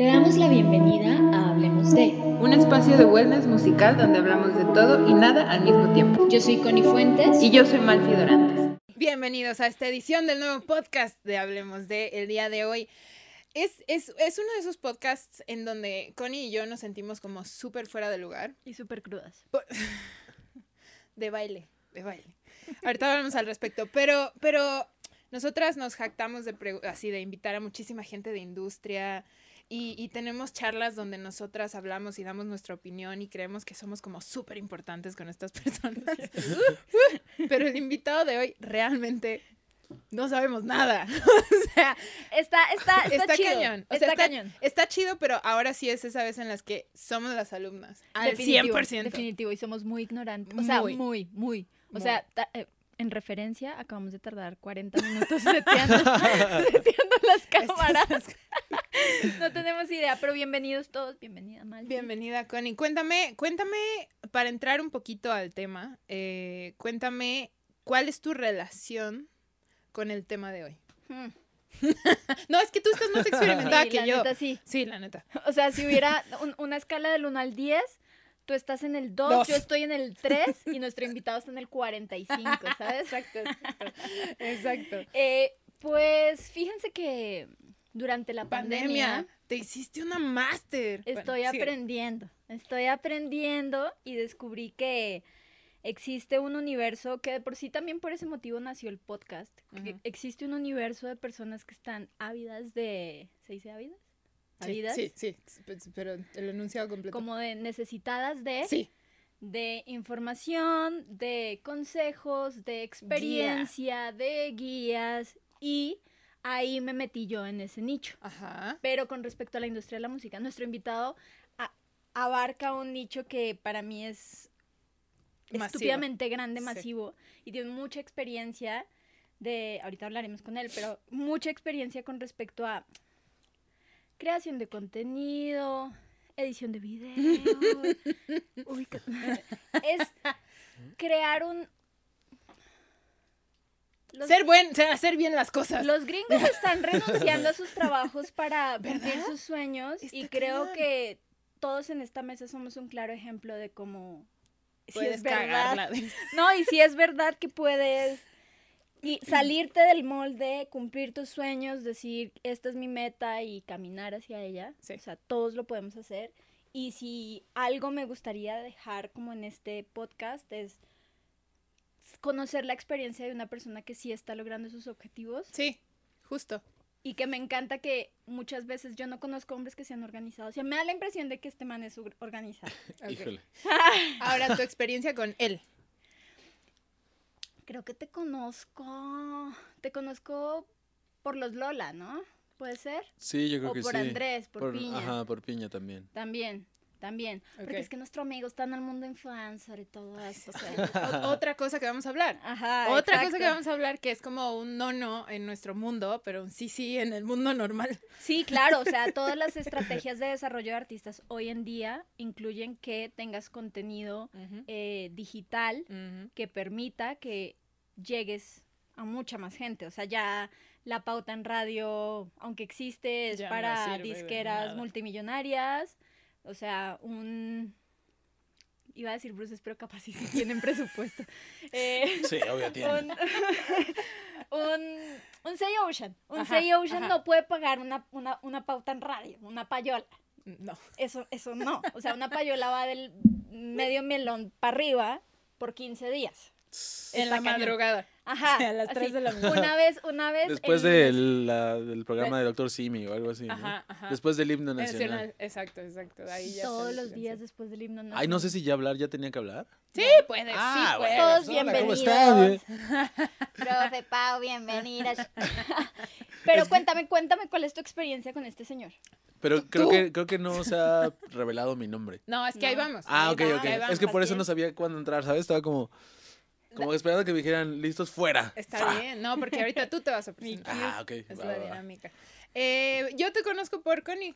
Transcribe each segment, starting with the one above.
Te damos la bienvenida a Hablemos de, un espacio de wellness musical donde hablamos de todo y nada al mismo tiempo. Yo soy Connie Fuentes. Y yo soy Malfi Dorantes. Bienvenidos a esta edición del nuevo podcast de Hablemos de el día de hoy. Es, es, es uno de esos podcasts en donde Connie y yo nos sentimos como súper fuera de lugar. Y súper crudas. De baile, de baile. Ahorita hablamos al respecto, pero, pero nosotras nos jactamos de así de invitar a muchísima gente de industria y, y tenemos charlas donde nosotras hablamos y damos nuestra opinión y creemos que somos como súper importantes con estas personas. pero el invitado de hoy realmente no sabemos nada. o sea, está, está, está, está chido. cañón. O está, sea, está, cañón. está chido, pero ahora sí es esa vez en las que somos las alumnas. Al Definitivo, 100%. Definitivo, y somos muy ignorantes. O sea, Muy. muy, muy. O Muy. sea, ta- eh, en referencia, acabamos de tardar 40 minutos seteando, seteando las cámaras. no tenemos idea, pero bienvenidos todos. Bienvenida, Mal. Bienvenida, Connie. Cuéntame, cuéntame, para entrar un poquito al tema, eh, cuéntame cuál es tu relación con el tema de hoy. Hmm. No, es que tú estás más experimentada Sí, que la yo. neta, sí. Sí, la neta. O sea, si hubiera un- una escala del 1 al 10, tú estás en el 2, Dos. yo estoy en el 3 y nuestro invitado está en el 45, ¿sabes? Exacto. Exacto. Eh, pues fíjense que durante la Pandemia, pandemia, te hiciste una máster. Estoy aprendiendo, estoy aprendiendo y descubrí que existe un universo que de por sí también por ese motivo nació el podcast. que Ujú. Existe un universo de personas que están ávidas de, ¿se dice ávidas? Sí, Ávidas. Sí, sí, pero el enunciado completo. Como de necesitadas de, Sí. de información, de consejos, de experiencia, de guías y ahí me metí yo en ese nicho. Ajá. Pero con respecto a la industria de la música, nuestro invitado a- abarca un nicho que para mí es estúpidamente grande, Sí. masivo, y tiene mucha experiencia de, ahorita hablaremos con él, pero mucha experiencia con respecto a creación de contenido, edición de video. uy, es crear un... Los- Ser buen, hacer bien las cosas. los gringos están renunciando a sus trabajos para cumplir ¿Verdad? sus sueños y creo que todos en esta mesa somos un claro ejemplo de cómo si Puedes es verdad. cagarla. No, y si es verdad que puedes y salirte del molde, cumplir tus sueños, decir, esta es mi meta y caminar hacia ella. Sí. O sea, todos lo podemos hacer. Y si algo me gustaría dejar como en este podcast es conocer la experiencia de una persona que sí está logrando sus objetivos Sí, justo. y que me encanta que muchas veces yo no conozco hombres que sean organizados. O sea, me da la impresión de que este man es or- organizado. Ahora tu experiencia con él. Creo que te conozco. Te conozco por los Lola, ¿no? ¿Puede ser? Sí, yo creo o que por sí. Andrés, por, Piña. Ajá, por Piña también. También, también. Ok. Porque es que nuestro amigo está en el mundo influencer y todo eso. o sea, otra cosa que vamos a hablar. Ajá. Otra cosa que vamos a hablar que es como un no no en nuestro mundo, pero un sí sí en el mundo normal. Sí, claro, o sea, todas las estrategias de desarrollo de artistas hoy en día incluyen que tengas contenido eh, digital que permita que llegues a mucha más gente. O sea, ya la pauta en radio, aunque existe, es Ya no para sirve disqueras multimillonarias. O sea, un... Iba a decir Bruces, pero capaz sí, sí tienen presupuesto. Eh, Sí, obvio tiene. un, un, un Say Ocean. Un Ajá, Say Ocean ajá. no puede pagar una, una, una pauta en radio, una payola. No. Eso, eso no. O sea, una payola va del medio melón para arriba por 15 días. En la cañón. madrugada. Ajá. O sea, a las así. tres de la mañana. Una vez, una vez. Después el- del, la- del programa de Doctor Simi o algo así. ¿no? Ajá, ajá. Después del himno nacional. Nacional. Exacto, exacto. Ahí ya Todos los días después del himno Ay, no sé si ya hablar, ya tenía que hablar. Sí, puede, Ah, sí, bueno, puede. Todos pues, hola, ¿cómo estás? bienvenidos. Profe Pau, bienvenida. Pero cuéntame, cuéntame cuál es tu experiencia con este señor. Pero creo Tú. que, creo que no se ha revelado mi nombre. No, es que ahí vamos. Ah, ok, ok. Es que por eso no sabía cuándo entrar, ¿sabes? Estaba como, como esperando que me dijeran, listos, fuera. Está Fa. bien, no, porque ahorita tú te vas a presentar. Ah, ok. Es va, la va, va. dinámica. Eh, yo te conozco por Connie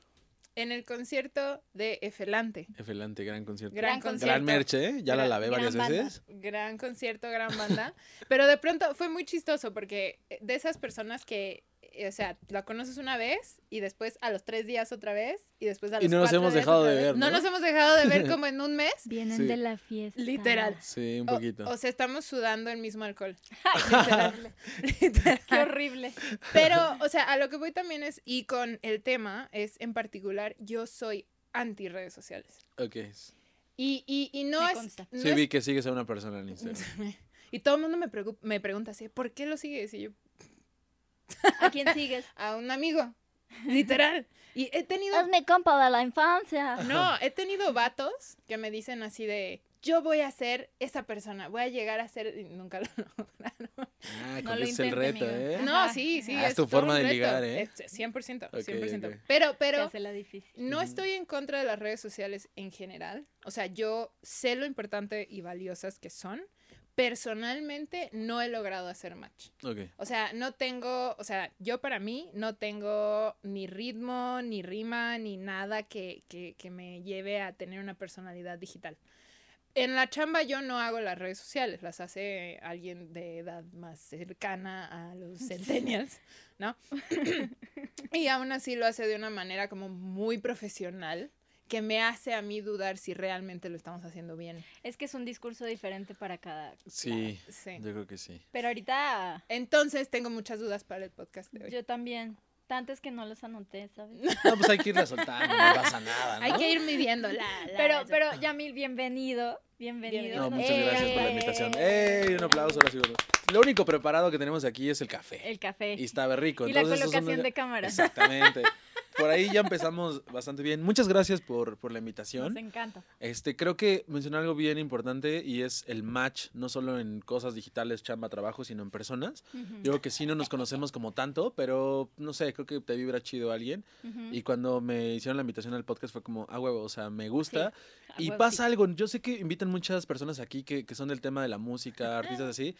en el concierto de Efelante. Efelante, gran concierto. Gran Gran concierto. Gran merche, ¿eh? Ya la Gran- lavé varias banda. veces. Gran concierto, gran banda. Pero de pronto fue muy chistoso porque de esas personas que o sea, la conoces una vez y después a los tres días otra vez y después a los Y no nos hemos dejado de ver, No ¿no? nos hemos dejado de ver como en un mes. Vienen Sí. de la fiesta. Literal. Sí, un poquito. O, sea, estamos sudando el mismo alcohol. Literal. Literal. Qué horrible. Pero, o sea, a lo que voy también es, y con el tema, es en particular, yo soy anti redes sociales. ok. Y, y, y no Me es... no Sí, es- vi que sigues a una persona en Instagram. Y todo el mundo me, me pregunta así, ¿por qué lo sigues? Y yo, ¿A quién sigues? a un amigo, literal. Y he tenido... Es mi compa de la infancia. No, he tenido vatos que me dicen así de, yo voy a ser esa persona, voy a llegar a ser... y nunca lo lograron. Ah, No lo el reto, amigo. ¿eh? No, sí, sí. Ah, es tu forma de ligar, ¿eh? Es 100%, Ok, 100%. ok. Pero, Se pero hace la difícil. no estoy en contra de las redes sociales en general. O sea, yo sé lo importante y valiosas que son. Personalmente no he logrado hacer match. O sea, no tengo, o sea, yo para mí no tengo ni ritmo, ni rima, ni nada que, que, que me lleve a tener una personalidad digital. En la chamba yo no hago las redes sociales, las hace alguien de edad más cercana a los centennials, ¿no? y aún así lo hace de una manera como muy profesional, que me hace a mí dudar si realmente lo estamos haciendo bien. Es que es un discurso diferente para cada. Sí, Sí. yo creo que sí. Pero ahorita Entonces tengo muchas dudas para el podcast de hoy. yo también. Tantas que no las anoté, ¿sabes? No, pues hay que irla soltando, no pasa nada, ¿no? Hay que ir midiendo la, Pero, pero, Yamil, bienvenido. Bienvenido. Bienvenido. No, muchas ¡Eh! gracias por la invitación. ¡Ey! Un aplauso, ahora sí. Lo único preparado que tenemos aquí es el café. El café. Y está rico. Y la entonces, colocación de cámara. Exactamente. Por ahí ya empezamos bastante bien. Muchas gracias por, por la Nos invitación. encanta. Este, creo que mencionó algo bien importante y es el match, no solo en cosas digitales, chamba, trabajo, sino en personas. Ujú, Yo creo que sí no nos conocemos como tanto, pero no sé, creo que te vibra chido alguien. ujú. Y cuando me hicieron la invitación al podcast fue como, ah, huevo, o sea, me gusta. A y huevo, pasa sí. algo, yo sé que invitan muchas personas aquí que, que son del tema de la música, artistas así.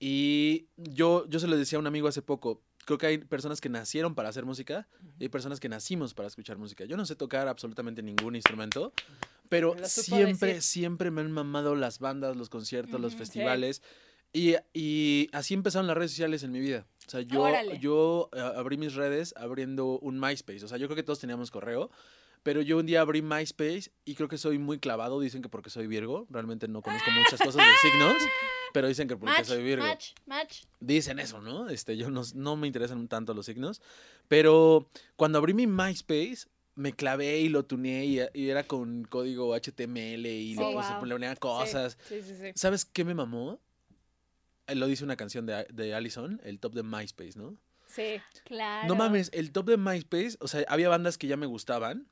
Y yo, yo se lo decía a un amigo hace poco, creo que hay personas que nacieron para hacer música y hay personas que nacimos para escuchar música. Yo no sé tocar absolutamente ningún instrumento, pero siempre, decir. siempre me han mamado las bandas, los conciertos, los Ujú. Sí. festivales. Y, y así empezaron las redes sociales en mi vida. O sea, yo, Órale. yo eh, abrí mis redes abriendo un MySpace. O sea, yo creo que todos teníamos correo. Pero yo un día abrí MySpace y creo que soy muy clavado. Dicen que porque soy Virgo. Realmente no conozco muchas cosas de signos. Pero dicen que porque Match, soy Virgo. match, match. Dicen eso, ¿no? Este, yo no, no me interesan tanto los signos. Pero cuando abrí mi MySpace, me clavé y lo tuneé y, y era con código HTML y le, Oh, puse- wow. le ponía cosas. Sí, sí, sí. ¿Sabes qué me mamó? Eh, Lo dice una canción de, de Allison, el top de MySpace, ¿no? Sí. Claro. No mames, el top de MySpace, o sea, había bandas que ya me gustaban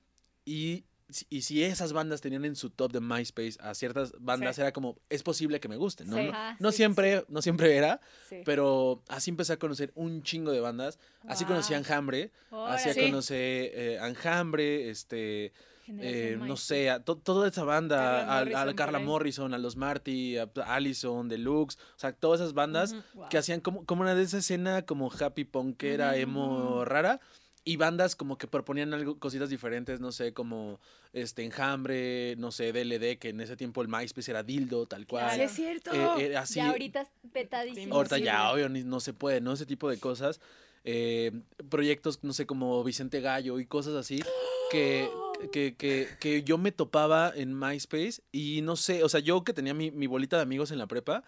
y, y si esas bandas tenían en su top de MySpace a ciertas bandas, Sí. era como, es posible que me gusten, ¿no? Sí. No, Ajá, no sí, siempre, no siempre era, pero así empecé a conocer un chingo de bandas. Así conocí a Wow. Enjambre, así conocí eh, a Enjambre, este, eh, no sé, a to- toda esa banda, a, Carla. Morrison, a los Marty, a Allison, Deluxe, o sea, todas esas bandas. Wow. que hacían como, como una de esa escena como happy punkera, Ujú, emo ujú. rara. Y bandas como que proponían algo, cositas diferentes, no sé, como este Enjambre, no sé, DLD, que en ese tiempo el MySpace era dildo, tal cual. Sí, es cierto. Eh, eh, así, Ya ahorita es petadísimo. Ahorita ya, obvio, ni- no se puede, ¿no? Ese tipo de cosas. Eh, proyectos, no sé, como Vicente Gallo y cosas así, que, que, que, que yo me topaba en MySpace y no sé, o sea, yo que tenía mi, mi bolita de amigos en la prepa,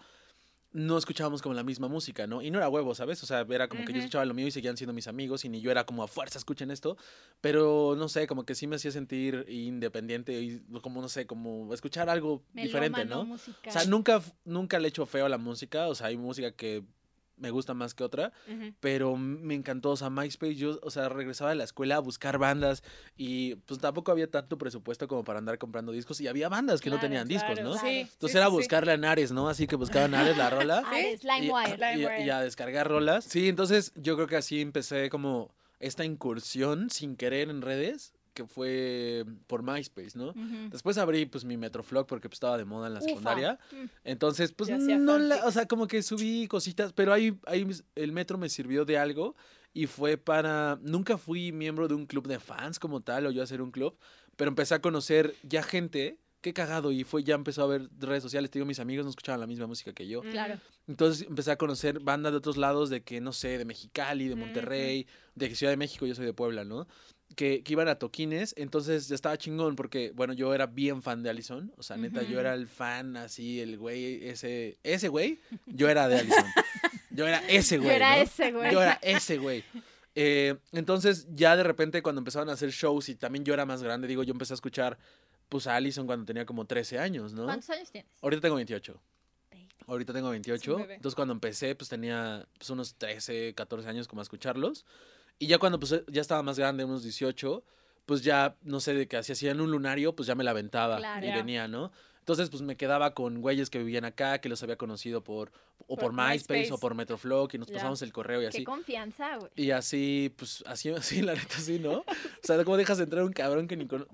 no escuchábamos como la misma música, ¿no? Y no era huevo, ¿sabes? O sea, era como que yo escuchaba lo mío y seguían siendo mis amigos y ni yo era como a fuerza escuchen esto, pero no sé, como que sí me hacía sentir independiente y como, no sé, como escuchar algo diferente, ¿no? musical. O sea, nunca, nunca le echo feo a la música. O sea, hay música que me gusta más que otra. Pero me encantó. O sea, MySpace, yo, o sea, regresaba de la escuela a buscar bandas. Y pues tampoco había tanto presupuesto como para andar comprando discos. Y había bandas que no Claro, tenían discos, ¿no? claro. Sí. Entonces sí, era sí, sí. buscarle a Nares, ¿no? Así que buscaban Nares la rola. Ares, y, y- y a descargar rolas. Sí, entonces yo creo que así empecé como esta incursión sin querer en redes, que fue por MySpace, ¿no? Después abrí pues mi Metroflog porque pues, estaba de moda en la Ufa. secundaria. Mm. Entonces, pues no la, o sea, como que subí cositas, pero ahí, ahí el metro me sirvió de algo y fue para, nunca fui miembro de un club de fans como tal o yo hacer un club, pero empecé a conocer ya gente qué cagado. Y fue, ya empezó a ver redes sociales, te digo, mis amigos no escuchaban la misma música que yo. Claro. Entonces empecé a conocer bandas de otros lados, de que, no sé, de Mexicali, de Ujú. Monterrey, de Ciudad de México, yo soy de Puebla, ¿no? Que, que iban a toquines, entonces ya estaba chingón porque, bueno, yo era bien fan de Allison, o sea, neta, yo era el fan así, el güey, ese, ese güey, yo era de Allison. Yo era ese güey. Yo era ¿no? ese, güey. Yo era ese güey. Eh, entonces, ya de repente, cuando empezaban a hacer shows y también yo era más grande, digo, yo empecé a escuchar, pues, a Allison cuando tenía como 13 años, ¿no? ¿Cuántos años tienes? Ahorita tengo 28. Baby. Ahorita tengo Es 28. un bebé. Entonces cuando empecé, pues tenía pues, unos 13, 14 años como a escucharlos. Y ya cuando pues, ya estaba más grande, unos 18, pues ya, no sé, de que si hacían un lunario, pues ya me la aventaba Claro. y venía, ¿no? Entonces, pues me quedaba con güeyes que vivían acá, que los había conocido por, o Por por, MySpace, MySpace. o por Metroflog, y nos pasamos el correo y Qué así. confianza, güey. Y así, pues, así, así, la neta, así, ¿no? O sea, ¿cómo dejas de entrar un cabrón que ni cono-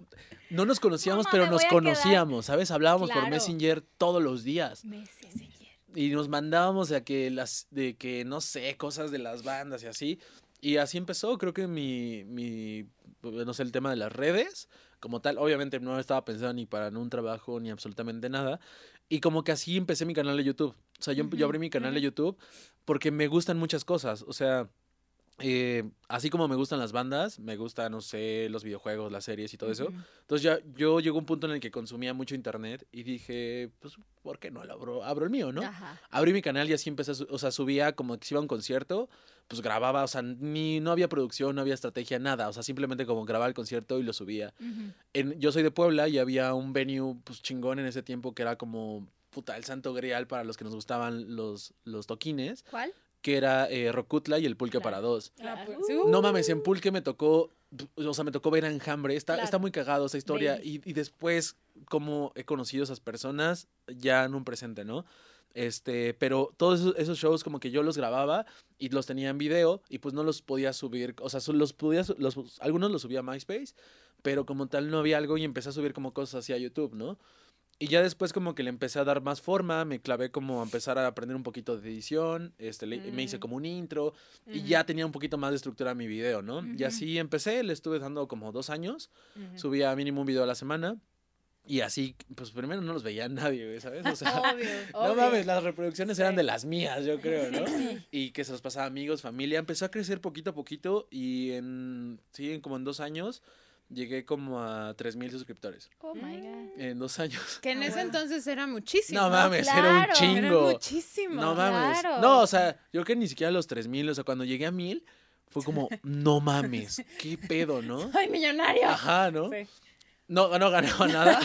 No nos conocíamos, Mamá, pero nos conocíamos, ¿sabes? Hablábamos por. Messenger todos los días Messenger. y nos mandábamos a que las de que no sé cosas de las bandas y así y así empezó creo que mi mi no sé el tema de las redes como tal obviamente no estaba pensando ni para un trabajo ni absolutamente nada y como que así empecé mi canal de YouTube o sea yo, yo Ujú, abrí mi canal de. YouTube porque me gustan muchas cosas o sea eh, así como me gustan las bandas, me gustan, no sé, los videojuegos, las series y todo eso. Entonces ya yo llegó un punto en el que consumía mucho internet y dije, pues, ¿por qué no lo abro? Abro el mío, ¿no? Ajá. Abrí mi canal y así empecé, o sea, subía como que si iba a un concierto, pues grababa, o sea, ni, no había producción, no había estrategia, nada, o sea, simplemente como grababa el concierto y lo subía. En, yo soy de Puebla y había un venue, pues chingón en ese tiempo que era como, puta, el santo grial para los que nos gustaban los, los toquines, ¿Cuál? Que era eh, Rocutla y el Pulque Claro. para dos. Ah, Claro. pues, No uh. mames, en Pulque me tocó, o sea, me tocó ver a Enjambre. Está, Claro. está muy cagado esa historia. Y, y después, como he conocido a esas personas, ya en un presente, ¿no? Este, pero todos esos, esos shows como que yo los grababa y los tenía en video y pues no los podía subir, o sea, solo los podía, los, algunos los subía a MySpace, pero como tal no había algo y empecé a subir como cosas así a YouTube, ¿no? Y ya después como que le empecé a dar más forma, me clavé como a empezar a aprender un poquito de edición, este, le- me hice Mm. como un intro, y Ujú. ya tenía un poquito más de estructura mi video, ¿no? Y Ujú. así empecé, le estuve dando como dos años, Ujú. subía mínimo un video a la semana. Y así, pues primero no los veía nadie, ¿sabes? O sea, Obvio. no obvio. mames, las reproducciones eran Sí. de las mías, yo creo, ¿no? Sí. Y que se los pasaba a amigos, familia. Empezó a crecer poquito a poquito y en, sí, en como en dos años llegué como a 3.000 suscriptores. Oh my God. En dos años. Que en ese entonces era muchísimo. No mames, era un chingo. Era muchísimo. No mames. Claro. No, o sea, yo creo que ni siquiera los 3000, o sea, cuando llegué a 1000 fue como, no mames, qué pedo, ¿no? ¡Ay, millonario! Ajá, ¿no? Sí. No, no ganaba nada.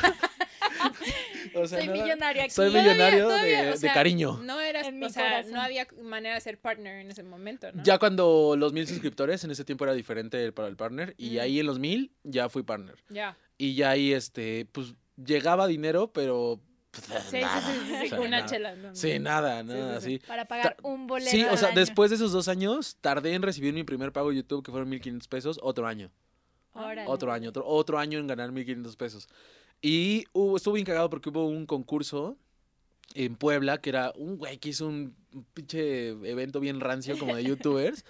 O sea, Soy nada- millonario aquí. Soy millonario todavía, de, o de sea, cariño. No mi o sea, corazón. no había manera de ser partner en ese momento, ¿no? Ya cuando los mil suscriptores, en ese tiempo era diferente para el partner. Y Mm. ahí en los mil ya fui partner. Ya. Y ya ahí, este, pues, llegaba dinero, pero... pues, Sí, nada. sí, sí, sí, O sea, con una nada. chela. no, Sí, no. nada, nada, así. Para pagar un boleto. Sí, o sea, año. después de esos dos años, tardé en recibir mi primer pago de YouTube, que fueron 1.500 pesos, otro año. Órale. Otro año, otro, otro año en ganar 1.500 pesos. Y hubo, estuve bien cagado porque hubo un concurso en Puebla, que era un güey que hizo un pinche evento bien rancio como de youtubers.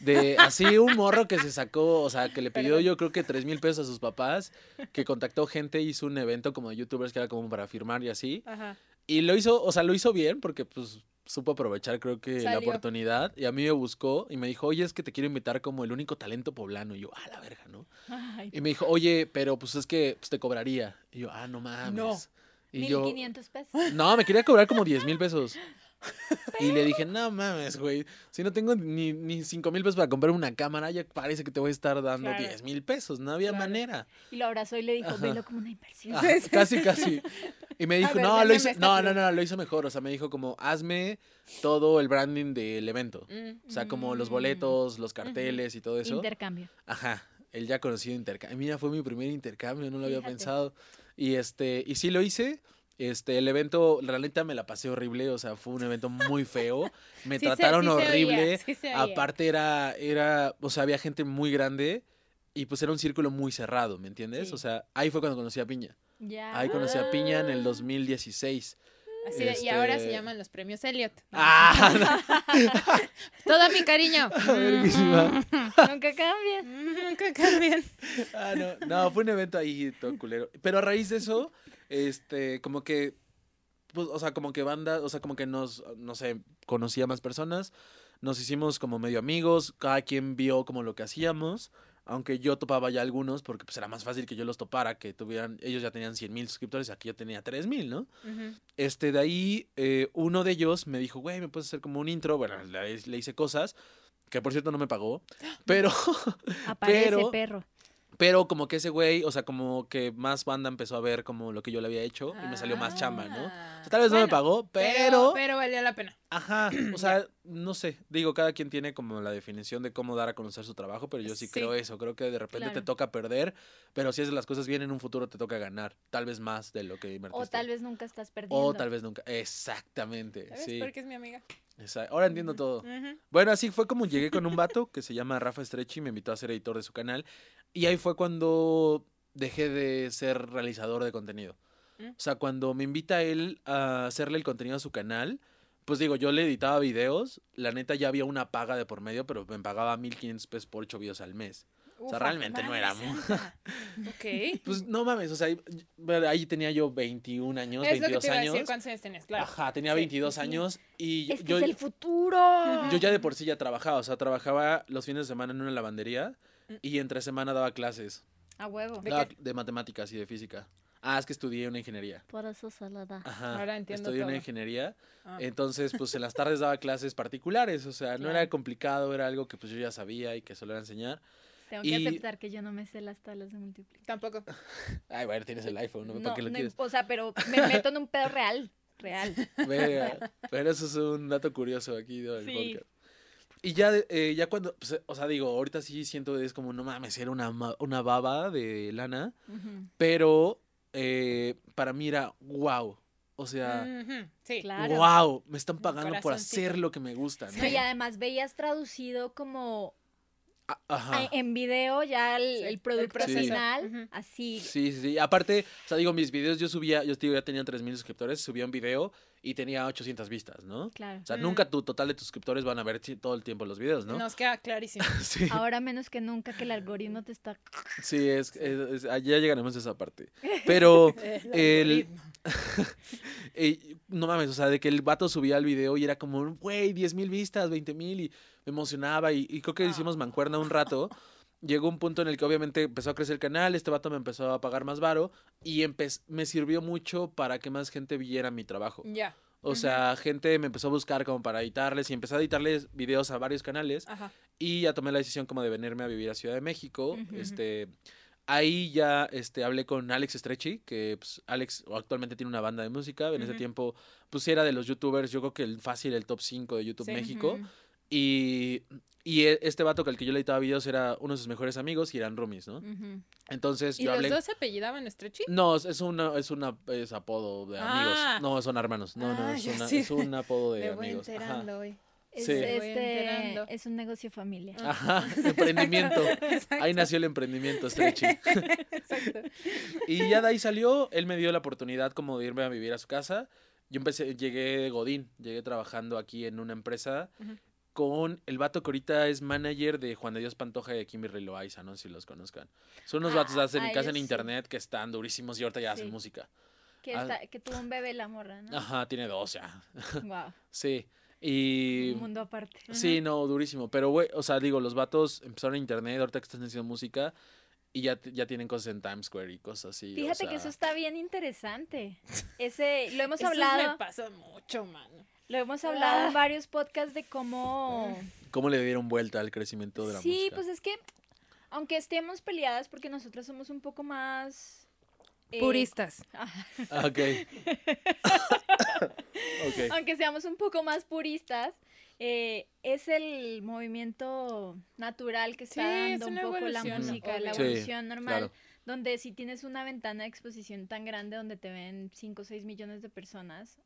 De así un morro que se sacó, o sea, que le pidió yo creo que 3 mil pesos a sus papás, que contactó gente, hizo un evento como de youtubers que era como para firmar y así. Ajá. Y lo hizo, o sea, lo hizo bien porque pues supo aprovechar creo que la oportunidad. Y a mí me buscó y me dijo, oye, es que te quiero invitar como el único talento poblano. Y yo, a la verga, ¿no? Ay, Y me dijo, oye, pero pues es que pues, te cobraría. Y yo, ah, no mames. No. Y yo, 1500 pesos. no, me quería cobrar como 10 mil pesos. Y le dije, no mames, güey. Si no tengo ni, ni 5 mil pesos para comprar una cámara, ya parece que te voy a estar dando Claro. 10 mil pesos. No había Claro. manera. Y lo abrazó y le dijo, Ajá. velo como una inversión. Ajá, casi, casi. Y me dijo, ver, no, lo esta no, no, pluma". no, lo hizo mejor. O sea, me dijo como, hazme todo el branding del evento. Mm. O sea, como los Mm. boletos, los carteles y todo eso. Intercambio. Ajá, el ya conocido intercambio. Mira, fue mi primer intercambio, no lo había Fíjate. pensado. Y este, y sí lo hice. Este, el evento, la neta me la pasé horrible, o sea, fue un evento muy feo. Me Sí se- trataron sí se oía, horrible. sí se oía. Aparte era, era, o sea, había gente muy grande y pues era un círculo muy cerrado, ¿me entiendes? Sí. O sea, ahí fue cuando conocí a Piña. Ya. Ahí conocí a Piña en el Ah. 2016. Así de- Y ahora se Este- llaman los premios Elliot. ¡Ah! Todo mi cariño. Nunca. Mm, que cambien. Ah, no, no, fue un evento ahí todo culero. Pero a raíz de eso, este, como que, pues, o sea, como que banda, o sea, como que nos, no sé, conocía más personas, nos hicimos como medio amigos, cada quien vio como lo que hacíamos, aunque yo topaba ya algunos, porque pues era más fácil que yo los topara, que tuvieran, ellos ya tenían 100 mil suscriptores, aquí yo tenía 3 mil, ¿no? Este, de ahí, eh, uno de ellos me dijo, güey, ¿me puedes hacer como un intro? Bueno, le, le hice cosas, que por cierto no me pagó, pero, Aparece, Pero- perro. Pero como que ese güey, o sea, como que más banda empezó a ver como lo que yo le había hecho y me salió más chamba, ¿no? O sea, tal vez no me pagó, Pero, pero, pero valía la pena. ajá, o sea, no sé, digo, cada quien tiene como la definición de cómo dar a conocer su trabajo, pero yo sí, Sí. creo eso, creo que de repente te toca perder, pero si haces las cosas bien en un futuro te toca ganar, tal vez más de lo que invertiste. O tal vez nunca estás perdiendo. O tal vez nunca, exactamente, ¿Sabes? sí. Porque es mi amiga. Ahora entiendo todo. Ujú. Bueno, así fue como llegué con un vato que se llama Rafa Stretchy, me invitó a ser editor de su canal. Y ahí fue cuando dejé de ser realizador de contenido. Mm. O sea, cuando me invita él a hacerle el contenido a su canal, pues digo, yo le editaba videos, la neta ya había una paga de por medio, pero me pagaba 1500 pesos por 8 videos al mes. O sea, realmente no era. Ok. Pues no mames, o sea, ahí- tenía yo 21 años, es lo que 22 te iba a años. decir. ¿Cuántos años tenías? Claro. Ajá, tenía Sí, 22 sí. años y yo, Este yo- es el futuro. yo ya de por sí ya trabajaba, o sea, trabajaba los fines de semana en una lavandería. Y entre semana daba clases A huevo. ¿De daba qué? de matemáticas y de física. Ah, es que estudié una ingeniería. Por eso se la da. Ajá. Ahora entiendo Estudié una todo. ingeniería, Ah. entonces pues en las tardes daba clases particulares, o sea, no era Claro. complicado, era algo que pues yo ya sabía y que solo era enseñar. Tengo que y- aceptar que yo no me sé las tablas de multiplicar. Tampoco. Ay, bueno, tienes el iPhone, ¿no? ¿Para No, qué lo no quieres? o sea, pero me meto en un pedo real. Real. Vea, pero eso es un dato curioso aquí del Sí. podcast. Y ya, de- eh, ya cuando, pues, o sea, digo, ahorita sí siento es como, no mames, era una, ma- una baba de lana, pero eh, para mí era wow. O sea, Sí. Claro. wow, me están pagando por hacer lo que me gusta. ¿no? Y además veías traducido como A- Ajá. a- en video ya el, Sí, producto final, Ujú. así. Sí, sí, sí. Aparte, o sea, digo, mis videos yo subía, yo te digo, ya tenía 3000 suscriptores, subía un video y tenía 800 vistas, ¿no? Claro. O sea, Mm. nunca tu total de tus suscriptores van a ver todo el tiempo los videos, ¿no? Nos queda clarísimo. Sí. Ahora menos que nunca que el algoritmo te está... Sí, es, es- es- ah, ya llegaremos a esa parte. Pero el, eh, no mames, o sea, de que el vato subía el video y era como, güey, 10 mil vistas, 20 mil, y me emocionaba. Y, y creo que hicimos mancuerna un rato. Llegó un punto en el que obviamente empezó a crecer el canal, este vato me empezó a pagar más varo y me sirvió mucho para que más gente viera mi trabajo. Ya. O sea, gente me empezó a buscar como para editarles y empecé a editarles videos a varios canales. Ajá. Y ya tomé la decisión como de venirme a vivir a Ciudad de México. Este, ahí ya este, hablé con Alex Stretchy, que pues, Alex actualmente tiene una banda de música. En ese Ujú. tiempo, pues era de los youtubers, yo creo que el fácil, el top 5 de YouTube Sí. México. Y, y e- este vato que al que yo le editaba videos era uno de sus mejores amigos y eran roomies, ¿no? Entonces ¿Y yo los hablé... dos se apellidaban Stretchy? No, es una, es una es apodo de amigos. Ah. No, son hermanos. No, no, Ah, es, una- sí. es un apodo de Me voy amigos. Ajá. enterando hoy. Es, Sí. Voy este, enterando. es un negocio familiar. Ajá, emprendimiento. Exacto. Ahí nació el emprendimiento, Stretchy. Exacto. Y ya de ahí salió, él me dio la oportunidad como de irme a vivir a su casa. Yo empecé, llegué de Godín, llegué trabajando aquí en una empresa. Con el vato que ahorita es manager de Juan de Dios Pantoja y de Kimberly Loaiza, no sé si los conozcan. Son unos Ah, vatos que hacen, ah, que hacen ellos sí. internet que están durísimos y ahorita ya hacen Sí. música. Que, Ah. está, que tuvo un bebé la morra, ¿no? Ajá, tiene dos ya. Wow. Sí. Y... Un mundo aparte. Sí, no, durísimo. Pero, güey, o sea, digo, los vatos empezaron en internet, ahorita que están haciendo música, y ya, ya tienen cosas en Times Square y cosas así. o Fíjate que eso está bien interesante. Ese, lo hemos Eso hablado, me pasa mucho, mano. Lo hemos hablado Ah. en varios podcasts de cómo. ¿Cómo le dieron vuelta al crecimiento de la Sí, música? pues es que, aunque estemos peleadas, porque nosotras somos un poco más. eh, Puristas. Ah, Ok. ok. aunque seamos un poco más puristas, eh, es el movimiento natural que está Sí, es dando un poco la música, la. Sí, evolución normal. Claro. donde si tienes una ventana de exposición tan grande donde te ven 5 o 6 millones de personas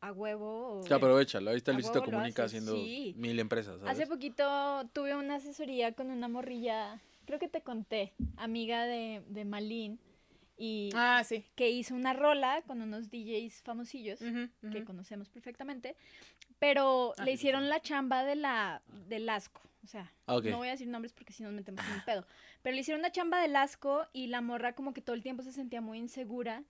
a huevo. o- Que aprovechalo. Ahí está A Luisito Comunica haciendo sí. mil empresas, ¿sabes? Hace poquito tuve una asesoría con una morrilla, creo que te conté, amiga de, de Malin, y Ah, sí. que hizo una rola con unos DJs famosillos Ujú, que ujú. conocemos perfectamente, pero Ah, le sí, hicieron sí. la chamba de la del asco, o sea, Ah, ok. no voy a decir nombres porque si nos metemos en un pedo, pero le hicieron una chamba del asco y la morra como que todo el tiempo se sentía muy insegura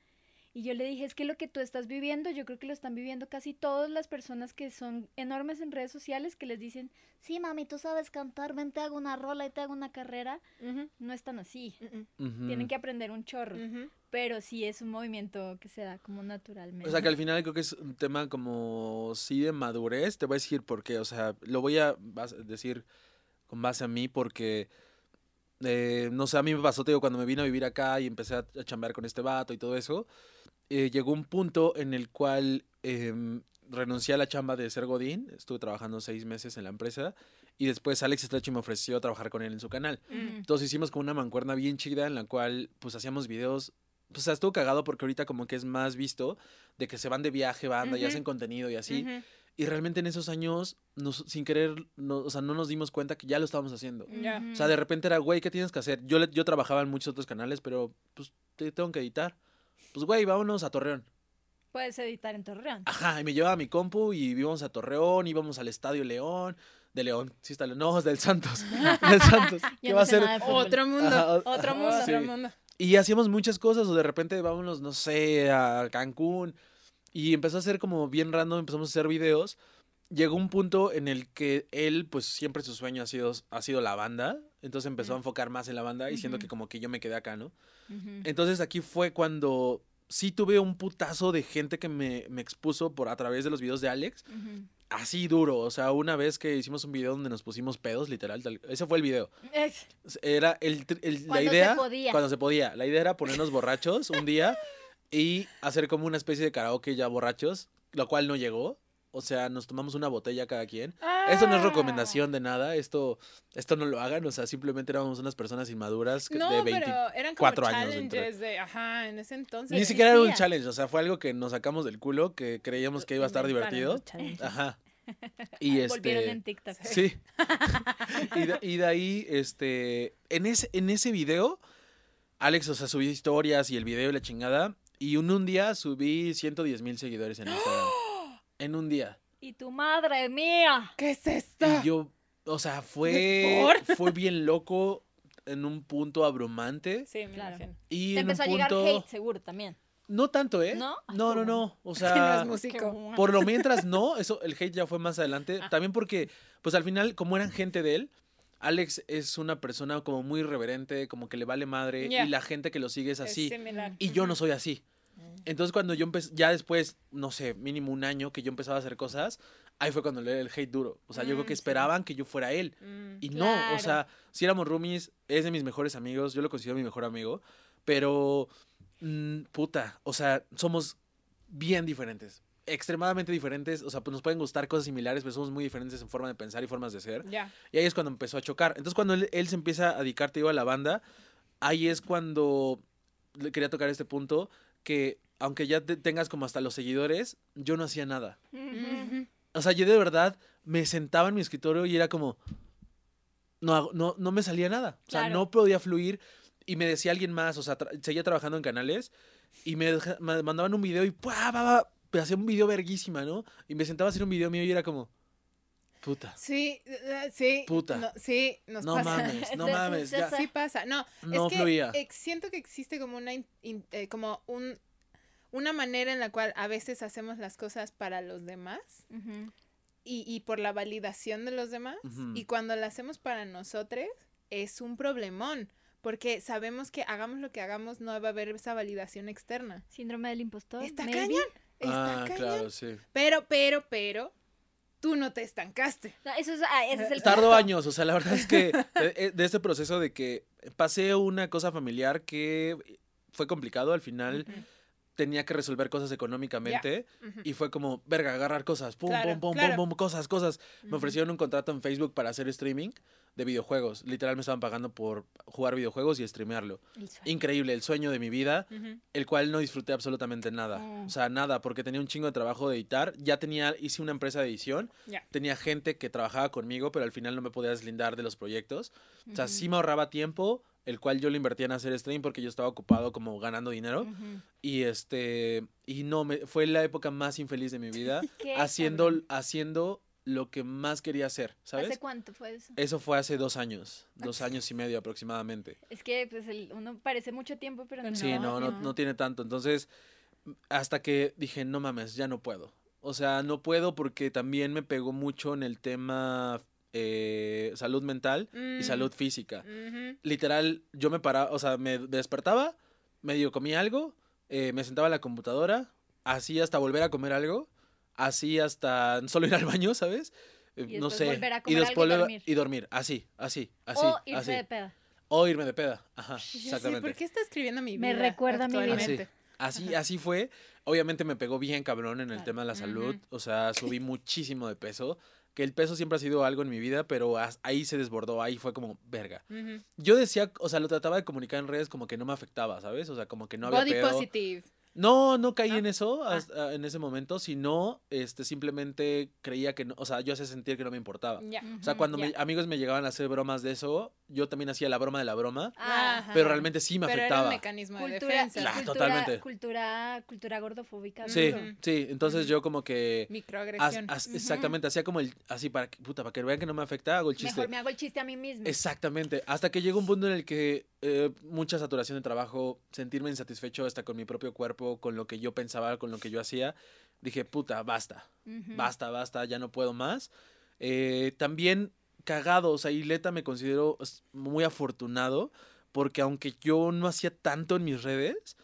Y yo le dije, es que lo que tú estás viviendo, yo creo que lo están viviendo casi todas las personas que son enormes en redes sociales, que les dicen, sí, mami, tú sabes cantar, ven, te hago una rola y te hago una carrera. No están así. ujú, Ujú. Tienen que aprender un chorro. Pero sí es un movimiento que se da como naturalmente. O sea, que al final creo que es un tema como sí de madurez. Te voy a decir por qué. O sea, lo voy a decir con base a mí porque, eh, no sé, a mí me pasó, te digo, cuando me vine a vivir acá y empecé a, a chambear con este vato y todo eso, eh, llegó un punto en el cual em, renuncié a la chamba de ser Godín. Estuve trabajando seis meses en la empresa y después Alex Strachi me ofreció trabajar con él en su canal. Ujú. Entonces hicimos como una mancuerna bien chida en la cual pues hacíamos videos. Pues o sea, estuvo cagado porque ahorita como que es más visto de que se van de viaje, banda, y hacen contenido y así. Y realmente en esos años, nos- sin querer, no, o sea, no nos dimos cuenta que ya lo estábamos haciendo. Ujú. O sea, de repente era, güey, ¿qué tienes que hacer? Yo, le- yo trabajaba en muchos otros canales, pero pues te tengo que editar. Pues, güey, vámonos a Torreón. Puedes editar en Torreón. Ajá, y me llevaba mi compu y íbamos a Torreón, íbamos al Estadio León. De León, sí está León. No, es del Santos. del Santos. ¿Qué no va a ser? Otro mundo. Ajá, Otro mundo. Otro mundo. Y hacíamos muchas cosas, o de repente vámonos, no sé, a Cancún. Y empezó a ser como bien random, empezamos a hacer videos. Llegó un punto en el que él, pues siempre su sueño ha sido, ha sido la banda. Entonces empezó a enfocar más en la banda Ujú. que como que yo me quedé acá, ¿no? Entonces aquí fue cuando sí tuve un putazo de gente que me, me expuso por a través de los videos de Alex. Así duro. O sea, una vez que hicimos un video donde nos pusimos pedos, literal. tal- ese fue el video. Era el, la Cuando se idea. podía. Cuando se podía. La idea era ponernos borrachos un día y hacer como una especie de karaoke ya borrachos, lo cual no llegó. O sea, nos tomamos una botella cada quien. Esto no es Ah. recomendación de nada. Esto, esto no lo hagan. O sea, simplemente éramos unas personas inmaduras No, de 20. pero eran como cuatro años challenges de, ajá, en ese entonces. Ni siquiera era un challenge. O sea, fue algo que nos sacamos del culo, que creíamos que iba a estar divertido. Ajá. Y Volvieron este. en TikTok. Sí. y, de, y de ahí, este, en ese, en ese video, Alex, o sea, subió historias y el video y la chingada. Y en un día subí 110 mil seguidores en Instagram. en un día. Y tu madre mía. ¿Qué es esto? Y yo, o sea, fue, ¿Por? fue bien loco en un punto abrumante. Sí, me Claro. imagino. Y Te en un empezó a llegar punto... hate, seguro, también. No tanto, ¿eh? ¿No? Ay, No, no, no. O Que sea, no es. Por lo mientras no, eso, el hate ya fue más adelante. Ah. También porque, pues al final, como eran gente de él, Alex es una persona como muy irreverente, como que le vale madre, y la gente que lo sigue es Es así. similar. y yo no soy así. Entonces cuando yo empecé, ya después, no sé, mínimo un año que yo empezaba a hacer cosas, ahí fue cuando le di el hate duro. O sea, yo creo Mm, que sí. esperaban que yo fuera él. Mm. Y no, o sea, si éramos roomies, es de mis mejores amigos, yo lo considero mi mejor amigo, pero, mm, puta, o sea, somos bien diferentes, extremadamente diferentes, o sea, pues nos pueden gustar cosas similares, pero somos muy diferentes en forma de pensar y formas de ser. Ya. Y ahí es cuando empezó a chocar. Entonces, cuando él, él se empieza a dedicar, te digo, a la banda, ahí es cuando le quería tocar este punto, que aunque ya te- tengas como hasta los seguidores, yo no hacía nada. O sea, yo de verdad me sentaba en mi escritorio y era como, no, no, no me salía nada. O sea, Claro. no podía fluir y me decía alguien más, o sea, tra- seguía trabajando en canales y me, mandaban un video y ¡pua! va, va! me hacía un video verguísima, ¿no? Y me sentaba a hacer un video mío y era como, puta, Sí, eh, sí. Puta. no, sí, nos no pasa. mames, no mames, ya. Sí pasa. No, No es que fluía. eh, siento que existe como una in- in- eh, como un una manera en la cual a veces hacemos las cosas para los demás y, y por la validación de los demás y cuando la hacemos para nosotros es un problemón porque sabemos que hagamos lo que hagamos no va a haber esa validación externa. Síndrome del impostor. Está maybe. cañón. Está ah, cañón. claro, sí. Pero, pero, pero, tú no te estancaste. No, eso es, ah, ese es el Tardó punto. años, o sea, la verdad es que de, de este proceso de que pasé una cosa familiar que fue complicado al final. Tenía que resolver cosas económicamente Ujú. y fue como, verga, agarrar cosas, pum, Claro, pum, pum, claro. pum, pum, cosas, cosas. Me Ujú. ofrecieron un contrato en Facebook para hacer streaming de videojuegos. Literal me estaban pagando por jugar videojuegos y streamearlo. El. Increíble, el sueño de mi vida, Ujú. el cual no disfruté absolutamente nada. Mm. O sea, nada, porque tenía un chingo de trabajo de editar. Ya tenía, hice una empresa de edición. Ya. Tenía gente que trabajaba conmigo, pero al final no me podía deslindar de los proyectos. O sea, sí me ahorraba tiempo, el cual yo lo invertía en hacer stream porque yo estaba ocupado como ganando dinero. Y este, y no, me, fue la época más infeliz de mi vida, Qué haciendo, haciendo lo que más quería hacer, ¿sabes? ¿Hace cuánto fue eso? Eso fue hace dos años, dos años y medio aproximadamente. Es que pues el, uno parece mucho tiempo, pero no. Sí, no, no, no. no tiene tanto. Entonces, hasta que dije, no mames, ya no puedo. O sea, no puedo porque también me pegó mucho en el tema eh, salud mental y Mm. salud física. Literal, yo me paraba, o sea, me despertaba, medio comía algo, eh, me sentaba en la computadora, así hasta volver a comer algo, así hasta solo ir al baño, ¿sabes? Eh, Y no sé. volver a y comer algo y después dormir. y dormir, así, así, así, o irse así. de peda. O irme de peda. Ajá, Y exactamente. ¿Por qué está escribiendo mi vida? Me recuerda a mi vida. Así, así fue. Obviamente me pegó bien cabrón en el Claro. tema de la salud. O sea, subí muchísimo de peso. Que el peso siempre ha sido algo en mi vida, pero ahí se desbordó, ahí fue como verga. Yo decía, o sea, lo trataba de comunicar en redes como que no me afectaba, ¿sabes? O sea, como que no había Body pedo. positive. No, no caí ¿No? en eso Ah. hasta- en ese momento, sino este, simplemente creía que no, o sea, yo hacía sentir que no me importaba. Ya. O sea, cuando me- amigos me llegaban a hacer bromas de eso, yo también hacía la broma de la broma, Ah, Ajá. pero realmente sí me Pero era afectaba. un mecanismo de cultura, defensa. Claro, cultura, totalmente. cultura, cultura gordofóbica. Sí, sí, entonces yo como que... As- Microagresión. Exactamente, hacía como el, así para que, puta, para que vean que no me afecta, hago el chiste. Mejor me hago el chiste a mí mismo. Exactamente, hasta que llegó un punto en el que eh, mucha saturación de trabajo, sentirme insatisfecho hasta con mi propio cuerpo, con lo que yo pensaba, con lo que yo hacía, dije, puta, basta, basta, basta, ya no puedo más. Eh, también cagado, o sea, Ileta me considero muy afortunado, porque aunque yo no hacía tanto en mis redes,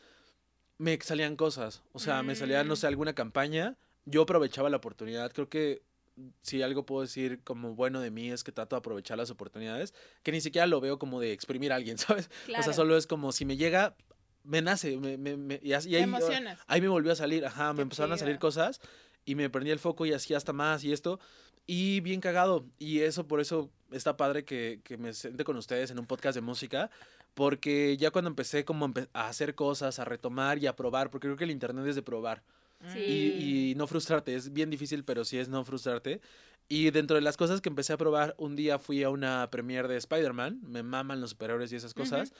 me salían cosas, o sea, me salía, no Mm. sé, alguna campaña, yo aprovechaba la oportunidad, creo que si algo puedo decir como bueno de mí es que trato de aprovechar las oportunidades, que ni siquiera lo veo como de exprimir a alguien, ¿sabes? O sea, solo es como si me llega, me nace, me, me, me- y, así- y ahí, emocionas. ahí me volvió a salir, ajá, me Qué empezaron a salir cosas y me prendí el foco y hacía hasta más y esto, y bien cagado, y eso por eso está padre que, que me siente con ustedes en un podcast de música, porque ya cuando empecé como empe- a hacer cosas, a retomar y a probar, porque creo que el internet es de probar, Sí. y, y no frustrarte. Es bien difícil, pero sí es no frustrarte. Y dentro de las cosas que empecé a probar, un día fui a una premiere de Spider-Man. Me maman los superhéroes y esas cosas.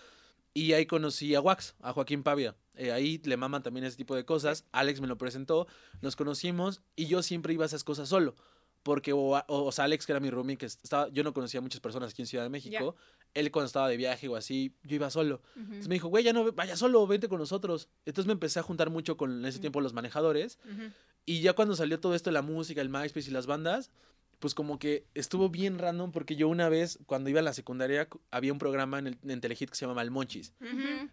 Y ahí conocí a Wax, a Joaquín Pavia. Eh, ahí le maman también ese tipo de cosas. Alex me lo presentó, nos conocimos y yo siempre iba a esas cosas solo. Porque, o, o- o sea, Alex, que era mi roomie, que estaba, yo no conocía a muchas personas aquí en Ciudad de México. Él cuando estaba de viaje o así, yo iba solo. Ujú. Entonces me dijo, güey, ya no, vaya solo, vente con nosotros. Entonces me empecé a juntar mucho con en ese tiempo los manejadores. Y ya cuando salió todo esto, la música, el MySpace y las bandas, pues como que estuvo bien random porque yo una vez, cuando iba a la secundaria, cu- había un programa en, el, en Telehit que se llamaba El Monchis,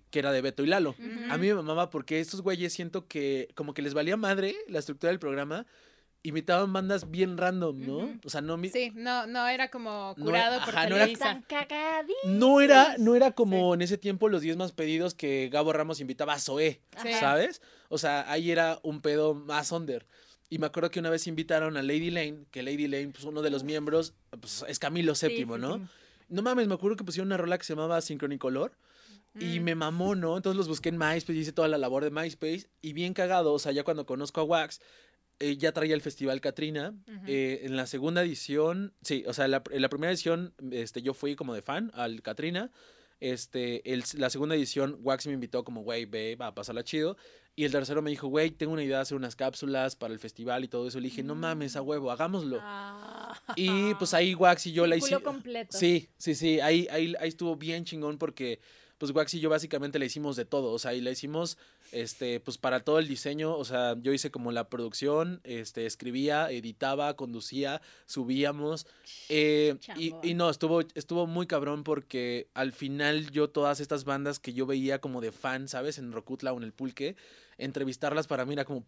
que era de Beto y Lalo. A mí me mamaba porque estos güeyes siento que como que les valía madre la estructura del programa, imitaban bandas bien random, ¿no? O sea, no, mi- Sí, no, no era como No, curado por ajá, no era- no era, no era como en ese tiempo los 10 más pedidos que Gabo Ramos invitaba a Zoé. Sí. ¿sabes? O sea, ahí era un pedo más under. Y me acuerdo que una vez invitaron a Lady Lane, que Lady Lane, pues uno de los miembros, pues, es Camilo VII, sí, ¿no? sí. No mames, me acuerdo que pusieron una rola que se llamaba Sincronicolor y Mm. me mamó, ¿no? Entonces los busqué en MySpace, hice toda la labor de MySpace y bien cagado, o sea, ya cuando conozco a Wax, eh, ya traía el Festival Katrina. Eh, en la segunda edición, sí, o sea, la, en la primera edición este, yo fui como de fan al Katrina. Este, el- la segunda edición, Wax me invitó como, güey, ve, va a pasarla chido. Y el tercero me dijo, güey, tengo una idea de hacer unas cápsulas para el festival y todo eso. Le dije, no mames, a huevo, hagámoslo. Ah. Y pues ahí Wax y yo la hicimos. completo. Sí, sí, sí, ahí, ahí, ahí estuvo bien chingón porque pues Wax y yo básicamente le hicimos de todo, o sea, y la hicimos este pues para todo el diseño, o sea, yo hice como la producción, este escribía, editaba, conducía, subíamos eh, y, y no, estuvo estuvo muy cabrón porque al final yo todas estas bandas que yo veía como de fan, ¿sabes? En Rocutla o en el Pulque, entrevistarlas para mí era como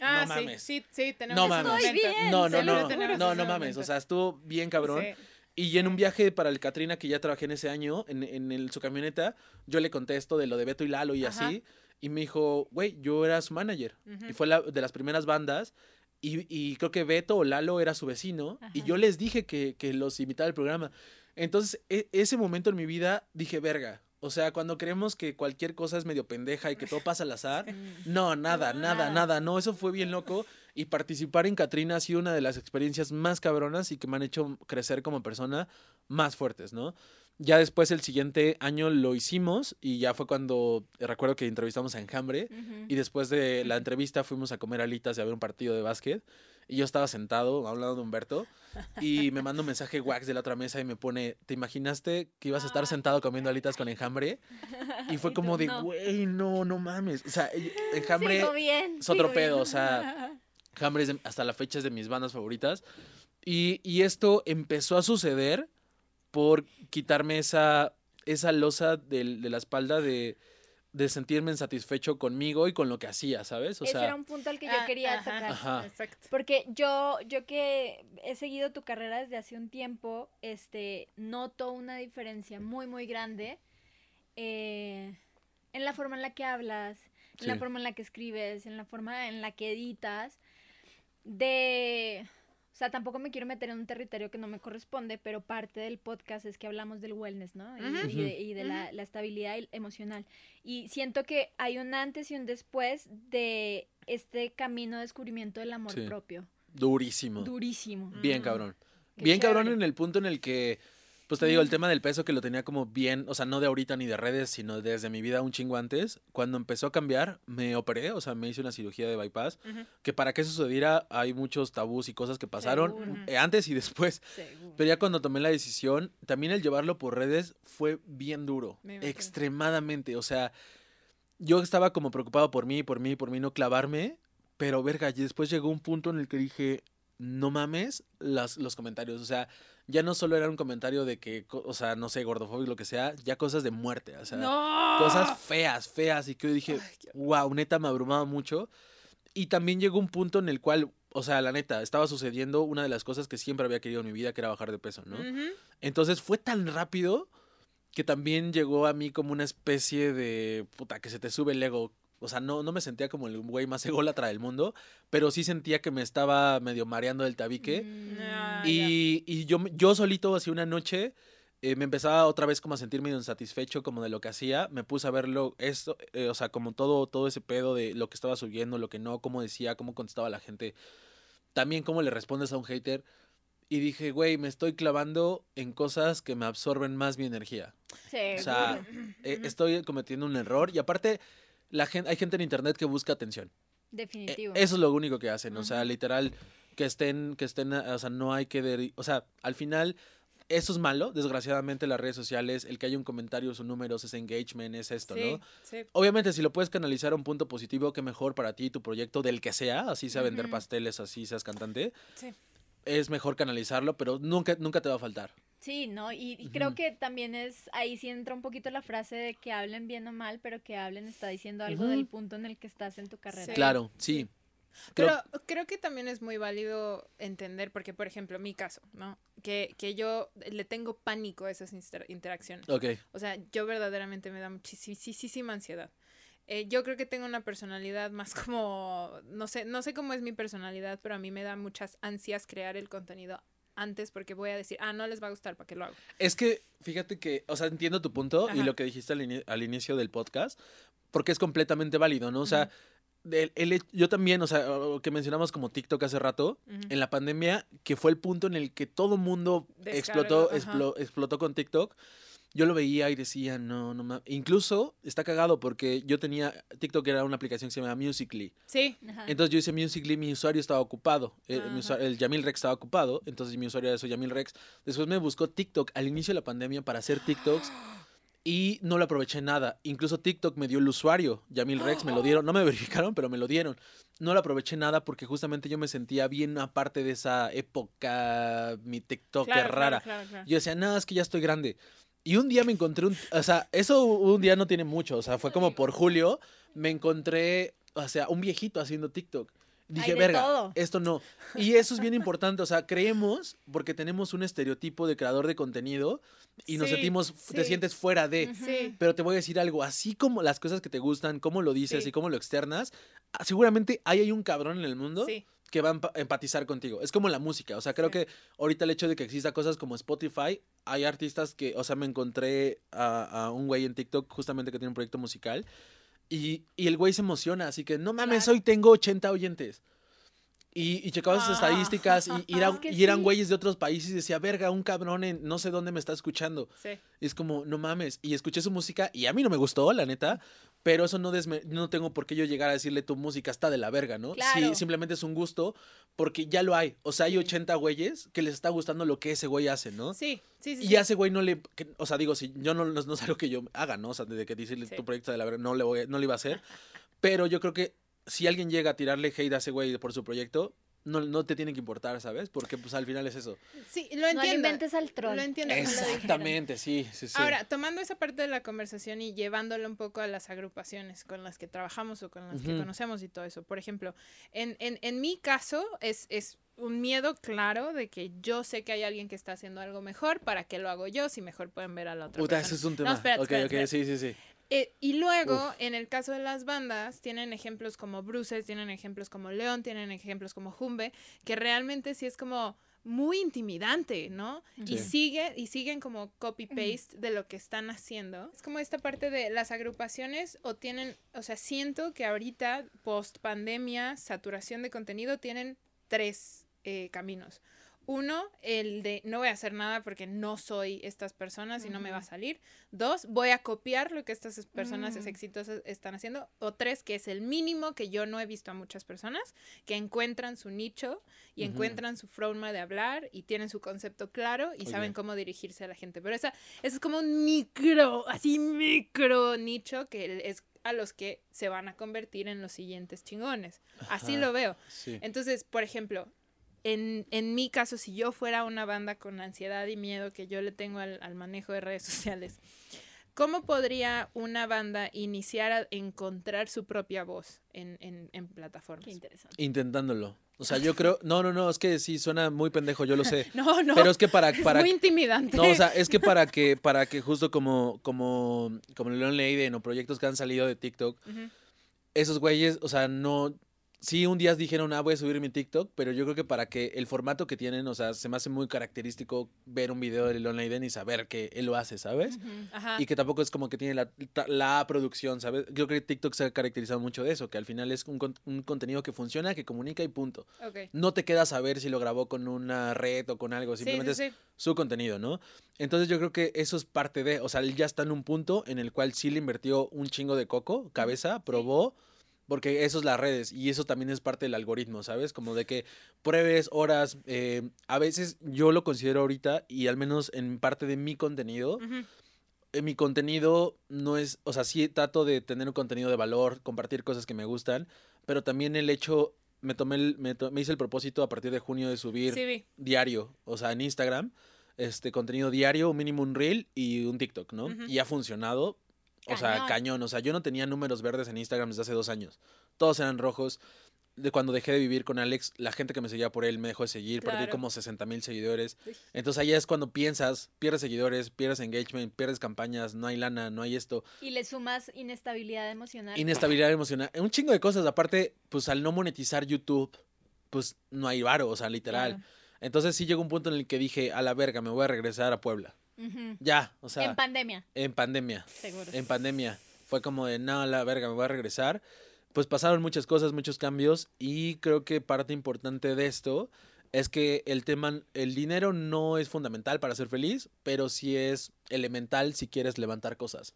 Ah, no sí, mames. sí, sí, tenemos No mames. Estoy momentos. bien, No, no, no, no, no mames, o sea, estuvo bien cabrón. Sí. Y en un viaje para el Katrina que ya trabajé en ese año, en, en el- su camioneta, yo le contesto de lo de Beto y Lalo y Ajá. así. Y me dijo, güey, yo era su manager. Y fue la, de las primeras bandas. Y, y creo que Beto o Lalo era su vecino. Y yo les dije que, que los invitaba al programa. Entonces, e- ese momento en mi vida dije, verga. O sea, cuando creemos que cualquier cosa es medio pendeja y que todo pasa al azar, no, nada, nada, Nada. nada. No, eso fue bien loco. Y participar en Katrina ha sido una de las experiencias más cabronas y que me han hecho crecer como persona más fuertes, ¿no? Ya después el siguiente año lo hicimos y ya fue cuando eh, recuerdo que entrevistamos a Enjambre y después de la entrevista fuimos a comer alitas y a ver un partido de básquet y yo estaba sentado hablando de Humberto y me manda un mensaje wax de la otra mesa y me pone, ¿te imaginaste que ibas a estar sentado comiendo alitas con Enjambre? Y fue como de, güey, no, no mames. O sea, Enjambre bien. es otro pedo, bien. o sea, de- hasta la fecha es de mis bandas favoritas. Y, y esto empezó a suceder por quitarme esa, esa losa de, la espalda de, de sentirme insatisfecho conmigo y con lo que hacía, ¿sabes? O Ese sea, era un punto al que yo Ah, quería ajá. tocar. Ajá. Exacto. Porque yo, yo que he seguido tu carrera desde hace un tiempo, este, noto una diferencia muy, muy grande eh, en la forma en la que hablas, en la forma en la que escribes, en la forma en la que editas, de... O sea, tampoco me quiero meter en un territorio que no me corresponde, pero parte del podcast es que hablamos del wellness, ¿no? Y, y de, y de la, la estabilidad emocional. Y siento que hay un antes y un después de este camino de descubrimiento del amor Sí. propio. durísimo. Durísimo. Bien Mm. cabrón. Qué bien cabrón en el punto en el que, pues te digo, el tema del peso que lo tenía como bien, o sea, no de ahorita ni de redes, sino desde mi vida un chingo antes. Cuando empezó a cambiar, me operé, o sea, me hice una cirugía de bypass, que para que eso sucediera hay muchos tabús y cosas que pasaron Seguro. eh, antes y después. Seguro. Pero ya cuando tomé la decisión, también el llevarlo por redes fue bien duro, extremadamente. O sea, yo estaba como preocupado por mí, por mí, por mí no clavarme, pero verga, y después llegó un punto en el que dije, no mames las, los comentarios. O sea, ya no solo era un comentario de que, o sea, no sé, gordofóbico, lo que sea, ya cosas de muerte. O sea, no. cosas feas, feas. Y que yo dije, Ay, wow, neta, me abrumaba mucho. Y también llegó un punto en el cual, o sea, la neta, estaba sucediendo una de las cosas que siempre había querido en mi vida, que era bajar de peso, ¿no? Entonces fue tan rápido que también llegó a mí como una especie de, puta, que se te sube el ego. O sea, no, no me sentía como el güey más ególatra del mundo, pero sí sentía que me estaba medio mareando del tabique. Mm. Ah, Y, y yo, yo solito, así una noche, eh, me empezaba otra vez como a sentir medio insatisfecho como de lo que hacía. Me puse a verlo, esto, eh, o sea, como todo, todo ese pedo de lo que estaba subiendo, lo que no, cómo decía, cómo contestaba la gente. También cómo le respondes a un hater. Y dije, güey, me estoy clavando en cosas que me absorben más mi energía. Seguro. O sea, eh, estoy cometiendo un error. Y aparte, la gente, hay gente en internet que busca atención. Eh, Definitivo. Eso es lo único que hacen, o sea, literal, que estén, que estén, o sea, no hay que, o sea, al final, eso es malo, desgraciadamente las redes sociales, el que haya un comentario, sus números, ese engagement, es esto, sí, ¿no? sí. Obviamente, si lo puedes canalizar a un punto positivo, que mejor para ti, tu proyecto, del que sea, así sea vender pasteles, así seas cantante, Sí. es mejor canalizarlo, pero nunca, nunca te va a faltar. Sí, ¿no? Y, y creo que también es, ahí sí entra un poquito la frase de que hablen bien o mal, pero que hablen está diciendo algo del punto en el que estás en tu carrera. Sí. Claro, sí. Creo- Pero creo que también es muy válido entender, porque por ejemplo, mi caso, ¿no? Que, que yo le tengo pánico a esas inter- interacciones. ok, O sea, yo verdaderamente me da muchísima ansiedad. Eh, yo creo que tengo una personalidad más como, no sé, no sé cómo es mi personalidad, pero a mí me da muchas ansias crear el contenido antes porque voy a decir, ah, no les va a gustar, ¿para qué lo hago? Es que, fíjate que, o sea, entiendo tu punto y lo que dijiste al, ini- al inicio del podcast, porque es completamente válido, ¿no? O sea, el- el yo también, o sea, lo que mencionamos como TikTok hace rato, en la pandemia, que fue el punto en el que todo mundo Descarga, explotó, explo- explotó con TikTok. Yo lo veía y decía, no, no mames. Incluso está cagado porque yo tenía, TikTok era una aplicación que se llama Musically. Sí, Ajá. Entonces yo hice Musically, mi usuario estaba ocupado. El, mi Ajá. usuario- el Yamil Rex estaba ocupado. Entonces mi usuario era eso, Yamil Rex. Después me buscó TikTok al inicio de la pandemia para hacer TikToks. Y no lo aproveché nada. Incluso TikTok me dio el usuario. Yamil Rex me lo dieron. No me verificaron, pero me lo dieron. No lo aproveché nada porque justamente yo me sentía bien aparte de esa época, mi TikTok claro, rara. claro, claro. Yo decía, nada, es que ya estoy grande. Y un día me encontré un. O sea, eso un día no tiene mucho. O sea, fue como por julio. Me encontré, o sea, un viejito haciendo TikTok. Dije, verga, todo". esto no. Y eso es bien importante. O sea, creemos, porque tenemos un estereotipo de creador de contenido y nos Sí, sentimos, te sientes fuera de. Sí, Pero te voy a decir algo, así como las cosas que te gustan, cómo lo dices y cómo lo externas, ah, seguramente ahí hay un cabrón en el mundo que va a empa- empatizar contigo. Es como la música. O sea, creo que ahorita el hecho de que exista cosas como Spotify, hay artistas que, o sea, me encontré a, a un güey en TikTok justamente que tiene un proyecto musical y, y el güey se emociona. Así que, no mames, Claro. hoy tengo 80 oyentes. Y, y checaba sus Ah. estadísticas y, y eran, Es que y eran sí. güeyes de otros países y decía, verga, un cabrón en no sé dónde me está escuchando. Sí. Y es como, no mames. Y escuché su música y a mí no me gustó, la neta. Pero eso no, desme- no tengo por qué yo llegar a decirle tu música está de la verga, ¿no? Claro. Sí, simplemente es un gusto porque ya lo hay. O sea, hay Sí. 80 güeyes que les está gustando lo que ese güey hace, ¿no? Sí, sí, sí. Y sí. a ese güey no le. que- o sea, digo, si yo no, no, no es algo que yo haga, ¿no? O sea, desde que decirle Sí. tu proyecto de la verga, no le, voy, a- no le iba a hacer. Pero yo creo que si alguien llega a tirarle hate a ese güey por su proyecto, no, no te tiene que importar, ¿sabes? Porque pues al final es eso. Sí, lo No entiendo. alimentes al troll. Lo entiendo. Exactamente, sí, sí, sí. Ahora, tomando esa parte de la conversación y llevándolo un poco a las agrupaciones con las que trabajamos o con las que conocemos y todo eso. Por ejemplo, en, en, en mi caso es, es un miedo claro de que yo sé que hay alguien que está haciendo algo mejor, ¿para qué lo hago yo? Si mejor pueden ver a la otra Puta, persona. ese es un No, tema. espérate, ok, espérate, ok, espérate. sí, sí, sí. Eh, y luego, en el caso de las bandas, tienen ejemplos como Bruces, tienen ejemplos como León, tienen ejemplos como Jumbe, que realmente sí es como muy intimidante, ¿no? Y sigue y siguen como copy paste de lo que están haciendo. Es como esta parte de las agrupaciones o tienen, o sea, siento que ahorita post pandemia, saturación de contenido tienen tres eh, caminos. Uno, el de no voy a hacer nada porque no soy estas personas y no me va a salir. Dos, voy a copiar lo que estas es- personas Mm. exitosas están haciendo. O tres, que es el mínimo que yo no he visto a muchas personas, que encuentran su nicho y encuentran su forma de hablar y tienen su concepto claro y saben cómo dirigirse a la gente. Pero esa, esa es como un micro, así micro nicho que es a los que se van a convertir en los siguientes chingones. Así lo veo. Sí. Entonces, por ejemplo, en, en mi caso, si yo fuera una banda con ansiedad y miedo que yo le tengo al, al manejo de redes sociales, ¿cómo podría una banda iniciar a encontrar su propia voz en, en, en plataformas? Qué interesante. Intentándolo. O sea, yo creo. No, no, no, es que sí suena muy pendejo, yo lo sé. No, no, Pero es que para. es para muy intimidante. No, o sea, es que para que, para que justo como, como, como Leon Leiden o proyectos que han salido de TikTok, esos güeyes, o sea, no. Sí, un día dijeron, ah, voy a subir mi TikTok, pero yo creo que para que el formato que tienen, o sea, se me hace muy característico ver un video de Leon Leiden y saber que él lo hace, ¿sabes? Ajá. Y que tampoco es como que tiene la, la producción, ¿sabes? Yo creo que TikTok se ha caracterizado mucho de eso, que al final es un, un contenido que funciona, que comunica y punto. No te queda saber si lo grabó con una red o con algo, Sí, simplemente sí, es su contenido, ¿no? Entonces yo creo que eso es parte de, o sea, él ya está en un punto en el cual sí le invirtió un chingo de coco, cabeza, probó, porque eso es las redes y eso también es parte del algoritmo, ¿sabes? Como de que pruebes horas, eh, a veces yo lo considero ahorita y al menos en parte de mi contenido, eh, mi contenido no es, o sea, sí trato de tener un contenido de valor, compartir cosas que me gustan, pero también el hecho, me tomé, el- me, to- me hice el propósito a partir de junio de subir Sí, diario, o sea, en Instagram, este contenido diario, un mínimo un reel y un TikTok, ¿no? Y ha funcionado, o sea, Cañón. o sea, yo no tenía números verdes en Instagram desde hace dos años, todos eran rojos. De cuando dejé de vivir con Alex, la gente que me seguía por él me dejó de seguir, perdí como 60 mil seguidores. Entonces ahí es cuando piensas, pierdes seguidores, pierdes engagement, pierdes campañas, no hay lana, no hay esto. Y le sumas inestabilidad emocional. Inestabilidad emocional, un chingo de cosas. Aparte, pues al no monetizar YouTube, pues no hay varo, o sea, literal. Claro. Entonces sí llegó un punto en el que dije, a la verga, me voy a regresar a Puebla. Ya, o sea, en pandemia, en pandemia. seguro. En pandemia. Fue como de, no, la verga, me voy a regresar. Pues pasaron muchas cosas, muchos cambios y creo que parte importante de esto es que el tema, el dinero no es fundamental para ser feliz, pero sí es elemental si quieres levantar cosas.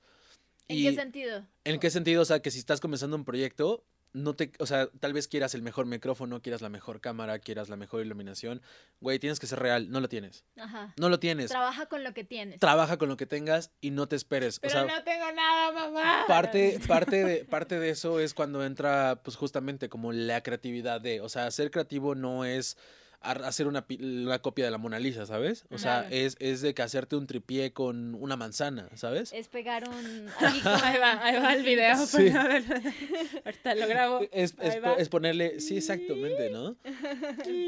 ¿En Y- qué sentido? ¿En qué sentido? O sea, que si estás comenzando un proyecto, no te, o sea, tal vez quieras el mejor micrófono, quieras la mejor cámara, quieras la mejor iluminación. Güey, tienes que ser real, no lo tienes. Ajá. No lo tienes. Trabaja con lo que tienes. Trabaja con lo que tengas y no te esperes. Pero o sea, no tengo nada, mamá. parte, parte, de, parte de eso es cuando entra, pues justamente como la creatividad de, o sea, ser creativo no es hacer una, pi- una copia de la Mona Lisa, ¿sabes? O sea, Claro. es, es de que hacerte un tripié con una manzana, ¿sabes? Es pegar un... ahí va, ahí va el video. Sí. ver, Ahorita lo grabo. Es, es va. es ponerle, sí, exactamente, ¿no?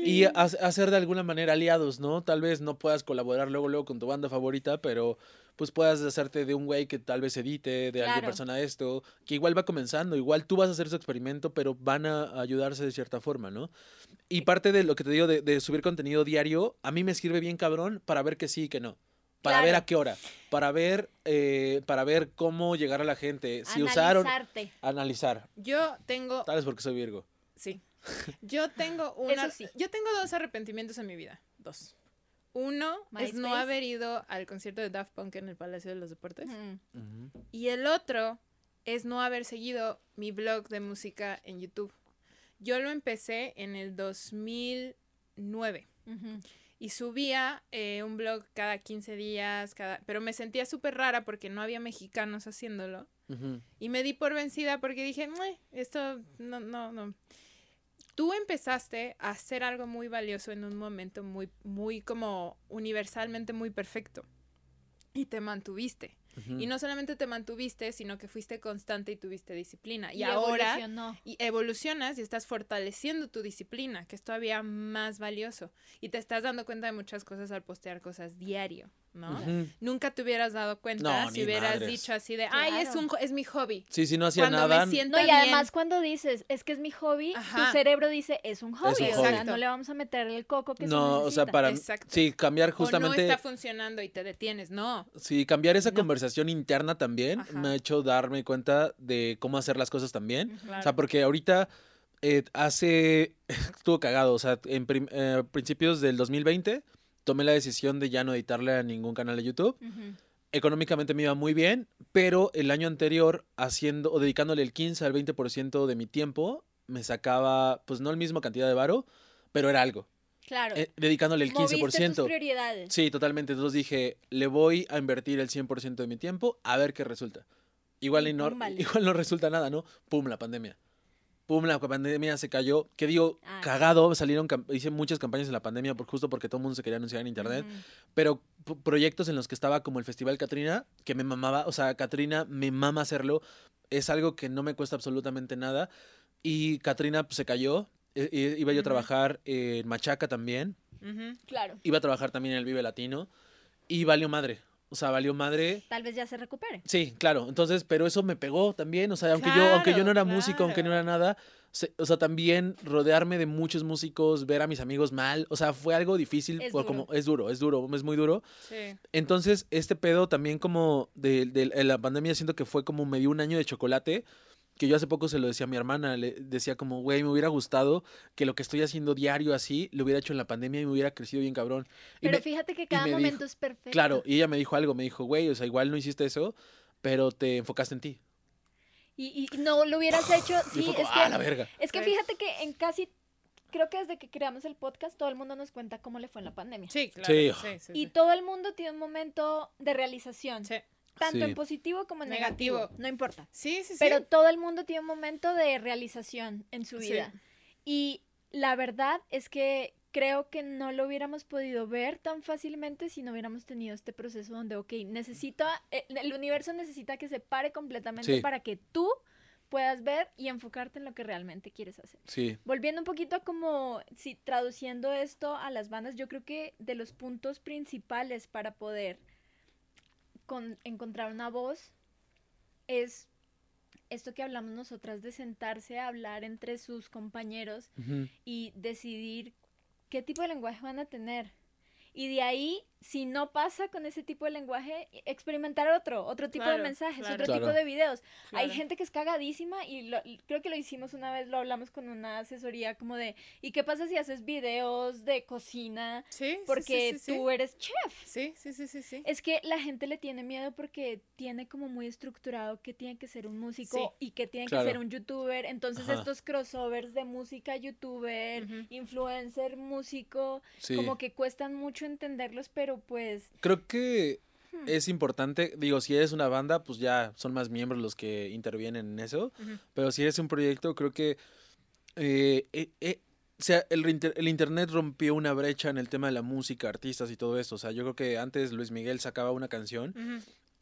Y ha- hacer de alguna manera aliados, ¿no? Tal vez no puedas colaborar luego, luego con tu banda favorita, pero pues puedas hacerte de un güey que tal vez edite, de alguien Claro. persona esto, que igual va comenzando, igual tú vas a hacer su experimento, pero van a ayudarse de cierta forma, ¿no? Y parte de lo que te digo de, de subir contenido diario, a mí me sirve bien cabrón para ver que sí y que no. Para ver a qué hora, para ver, eh, para ver cómo llegar a la gente, si usaron, Analizarte. analizar, Yo tengo. tal vez porque soy Virgo. Sí. Yo tengo una, Eso sí. yo tengo dos arrepentimientos en mi vida. Dos. Uno es no haber ido al concierto de Daft Punk en el Palacio de los Deportes. Mm. Y el otro es no haber seguido mi blog de música en YouTube. Yo lo empecé en el 2009 Ujú. y subía eh, un blog cada 15 días, cada... pero me sentía súper rara porque no había mexicanos haciéndolo. Y me di por vencida porque dije, "Mue, esto no, no, no. Tú empezaste a hacer algo muy valioso en un momento muy, muy como universalmente muy perfecto. Y te mantuviste. Y no solamente te mantuviste, sino que fuiste constante y tuviste disciplina. Y, Y ahora evolucionó. y evolucionas y estás fortaleciendo tu disciplina, que es todavía más valioso. Y te estás dando cuenta de muchas cosas al postear cosas diario, Nunca te hubieras dado cuenta No, si hubieras madres. dicho así de, ay, es, un, es mi hobby. Sí, si no hacía Cuando nada. me siento No, y bien. además cuando dices, es que es mi hobby, Ajá. tu cerebro dice, es un hobby. un o sea, no le vamos a meter el coco que se No, o sea, para Exacto. sí, cambiar o no justamente está funcionando y te detienes, no. Sí, cambiar esa No. conversación interna también Ajá. me ha hecho darme cuenta de cómo hacer las cosas también. Claro. O sea, porque ahorita eh, hace, estuvo cagado, o sea, en prim- eh, principios del 2020 tomé la decisión de ya no editarle a ningún canal de YouTube. Económicamente me iba muy bien, pero el año anterior haciendo o dedicándole el 15 al 20% de mi tiempo me sacaba, pues no el mismo cantidad de varo, pero era algo. Claro. Eh, dedicándole el Moviste 15%. tus prioridades. Sí, totalmente. Entonces dije, le voy a invertir el 100% de mi tiempo a ver qué resulta. Igual, Y no, vale. igual no resulta nada, ¿no? Pum, la pandemia. Pum, la pandemia se cayó. Que digo, Ah. cagado, salieron, hice muchas campañas en la pandemia por, justo porque todo el mundo se quería anunciar en internet. Pero proyectos en los que estaba como el Festival Catrina, que me mamaba, o sea, Catrina me mama hacerlo. Es algo que no me cuesta absolutamente nada. Y Catrina pues, se cayó. I- i- iba yo a trabajar en Machaca también. Claro. iba a trabajar también en el Vive Latino y valió madre. O sea, valió madre. Tal vez ya se recupere. Sí, claro. Entonces, pero eso me pegó también. O sea, aunque yo, aunque yo no era Claro, músico, aunque no era nada, se- o sea, también rodearme de muchos músicos, ver a mis amigos mal, o sea, fue algo difícil. Es duro. como, es duro, es duro, es muy duro. Sí. Entonces, este pedo también como de, de- de la pandemia, siento que fue como me dio un año de chocolate, que yo hace poco se lo decía a mi hermana, le decía como, güey, me hubiera gustado que lo que estoy haciendo diario así, lo hubiera hecho en la pandemia y me hubiera crecido bien cabrón. Y Pero me- fíjate que cada me momento dijo- es perfecto. Claro, y ella me dijo algo, me dijo, güey, o sea, igual no hiciste eso, pero te enfocaste en ti. Y, y no lo hubieras hecho. y Sí, es ah, la que, verga. es que fíjate que en casi. Creo que desde que creamos el podcast, todo el mundo nos cuenta cómo le fue en la pandemia. Sí, claro. Sí. Sí, sí, Y todo el mundo tiene un momento de realización, Sí. Tanto Sí. en positivo como en negativo. Negativo. No importa. Sí, sí, sí. Pero todo el mundo tiene un momento de realización en su Sí. vida. Y la verdad es que creo que no lo hubiéramos podido ver tan fácilmente si no hubiéramos tenido este proceso donde, ok, necesita, eh, el universo necesita que se pare completamente Sí. para que tú puedas ver y enfocarte en lo que realmente quieres hacer. Sí, Volviendo un poquito a como, si traduciendo esto a las bandas, yo creo que de los puntos principales para poder con- encontrar una voz es esto que hablamos nosotras de sentarse a hablar entre sus compañeros y decidir qué tipo de lenguaje van a tener. Y de ahí, si no pasa con ese tipo de lenguaje, experimentar otro, otro tipo de Claro, mensajes, claro. otro Claro. tipo de videos. Hay gente que es cagadísima y lo- creo que lo hicimos una vez, lo hablamos con una asesoría como de, ¿y qué pasa si haces videos de cocina? Sí, sí, Porque sí, sí, sí. tú eres chef. Sí, sí, sí, sí, sí. Es que la gente le tiene miedo porque tiene como muy estructurado que tiene que ser un músico y que tiene Claro. que ser un youtuber. Entonces Ajá. estos crossovers de música, youtuber, Ujú. influencer, músico, sí. como que cuestan mucho entenderlos, pero pues... Creo que hmm, es importante, digo, si eres una banda, pues ya son más miembros los que intervienen en eso, pero si eres un proyecto, creo que eh, eh, eh, o sea, el, inter- el internet rompió una brecha en el tema de la música, artistas y todo eso. O sea, yo creo que antes Luis Miguel sacaba una canción.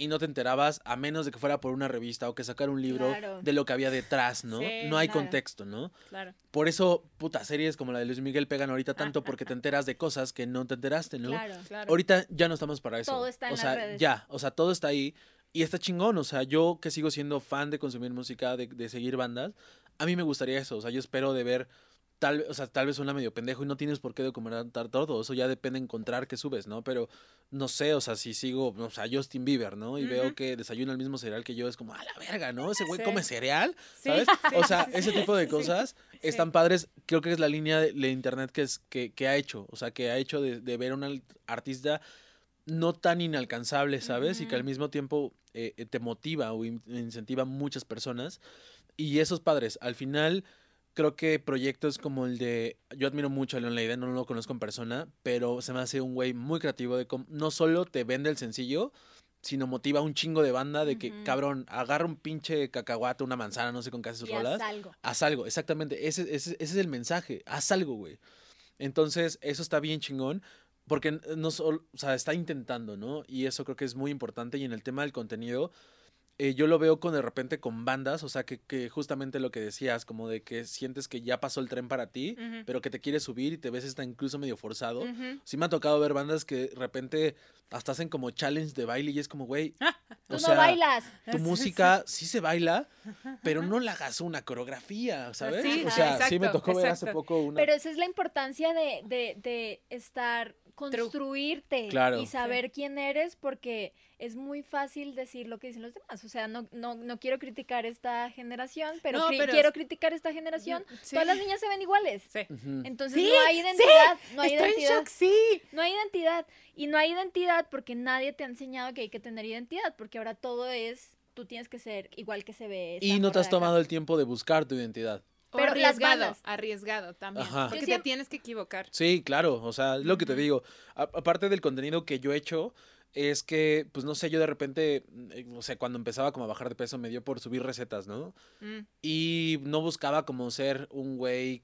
Y no te enterabas a menos de que fuera por una revista o que sacara un libro Claro. de lo que había detrás, ¿no? Sí, no hay claro. contexto, ¿no? Claro. Por eso, puta, series como la de Luis Miguel pegan ahorita tanto porque te enteras de cosas que no te enteraste, ¿no? Claro. Claro. Ahorita ya no estamos para eso. Todo está en o las sea, redes. ya, o sea, todo está ahí y está chingón, o sea, yo que sigo siendo fan de consumir música, de, de seguir bandas, a mí me gustaría eso, o sea, yo espero de ver tal, o sea, tal vez suena medio pendejo y no tienes por qué documentar todo. Eso ya depende de encontrar qué subes, ¿no? Pero no sé, o sea, si sigo, o sea, Justin Bieber, ¿no? Y veo que desayuna el mismo cereal que yo, es como, a la verga, ¿no? Ese güey Sí. come cereal, Sí, ¿sabes? sí, O sea, ese tipo de cosas están padres. Creo que es la línea de, de internet que, es, que, que ha hecho, o sea, que ha hecho de, de ver a un artista no tan inalcanzable, ¿sabes? Y que al mismo tiempo eh, eh, te motiva o in- incentiva a muchas personas. Y esos padres, al final, creo que proyectos como el de. Yo admiro mucho a Leon Leiden, no lo conozco en persona, pero se me hace un güey muy creativo de cómo no solo te vende el sencillo, sino motiva a un chingo de banda de que, cabrón, agarra un pinche cacahuate, una manzana, no sé con qué hace sus Y haz rolas. algo. Haz algo, exactamente. Ese, ese, ese es el mensaje. Haz algo, güey. Entonces, eso está bien chingón. Porque no solo, o sea, está intentando, ¿no? Y eso creo que es muy importante. Y en el tema del contenido, eh, yo lo veo con de repente con bandas, o sea, que, que justamente lo que decías, como de que sientes que ya pasó el tren para ti, pero que te quieres subir y te ves está incluso medio forzado. Sí me ha tocado ver bandas que de repente hasta hacen como challenge de baile y es como, güey, Tú o no bailas. tu música sí se baila, pero no la hagas una coreografía, ¿sabes? Sí, o sea, sí me exacto, tocó ver hace poco una... Pero esa es la importancia de, de, de estar, construirte Claro. y saber quién eres porque es muy fácil decir lo que dicen los demás. O sea, no, no, no quiero criticar esta generación, pero, No, cri- pero- quiero criticar esta generación. Sí. Todas las niñas se ven iguales. Sí. Entonces Sí, no hay sí, identidad, no hay Estoy en identidad. shock, sí. No hay identidad. Y no hay identidad porque nadie te ha enseñado que hay que tener identidad, porque ahora todo es, tú tienes que ser igual que se ve. Y no te has acá. tomado el tiempo de buscar tu identidad. Pero arriesgado, arriesgado también. Ajá. Porque te tienes que equivocar. Sí, claro, o sea, es lo que te digo. A- aparte del contenido que yo he hecho, es que, pues no sé, yo de repente, eh, o sea, cuando empezaba como a bajar de peso, me dio por subir recetas, ¿no? Mm. Y no buscaba como ser un güey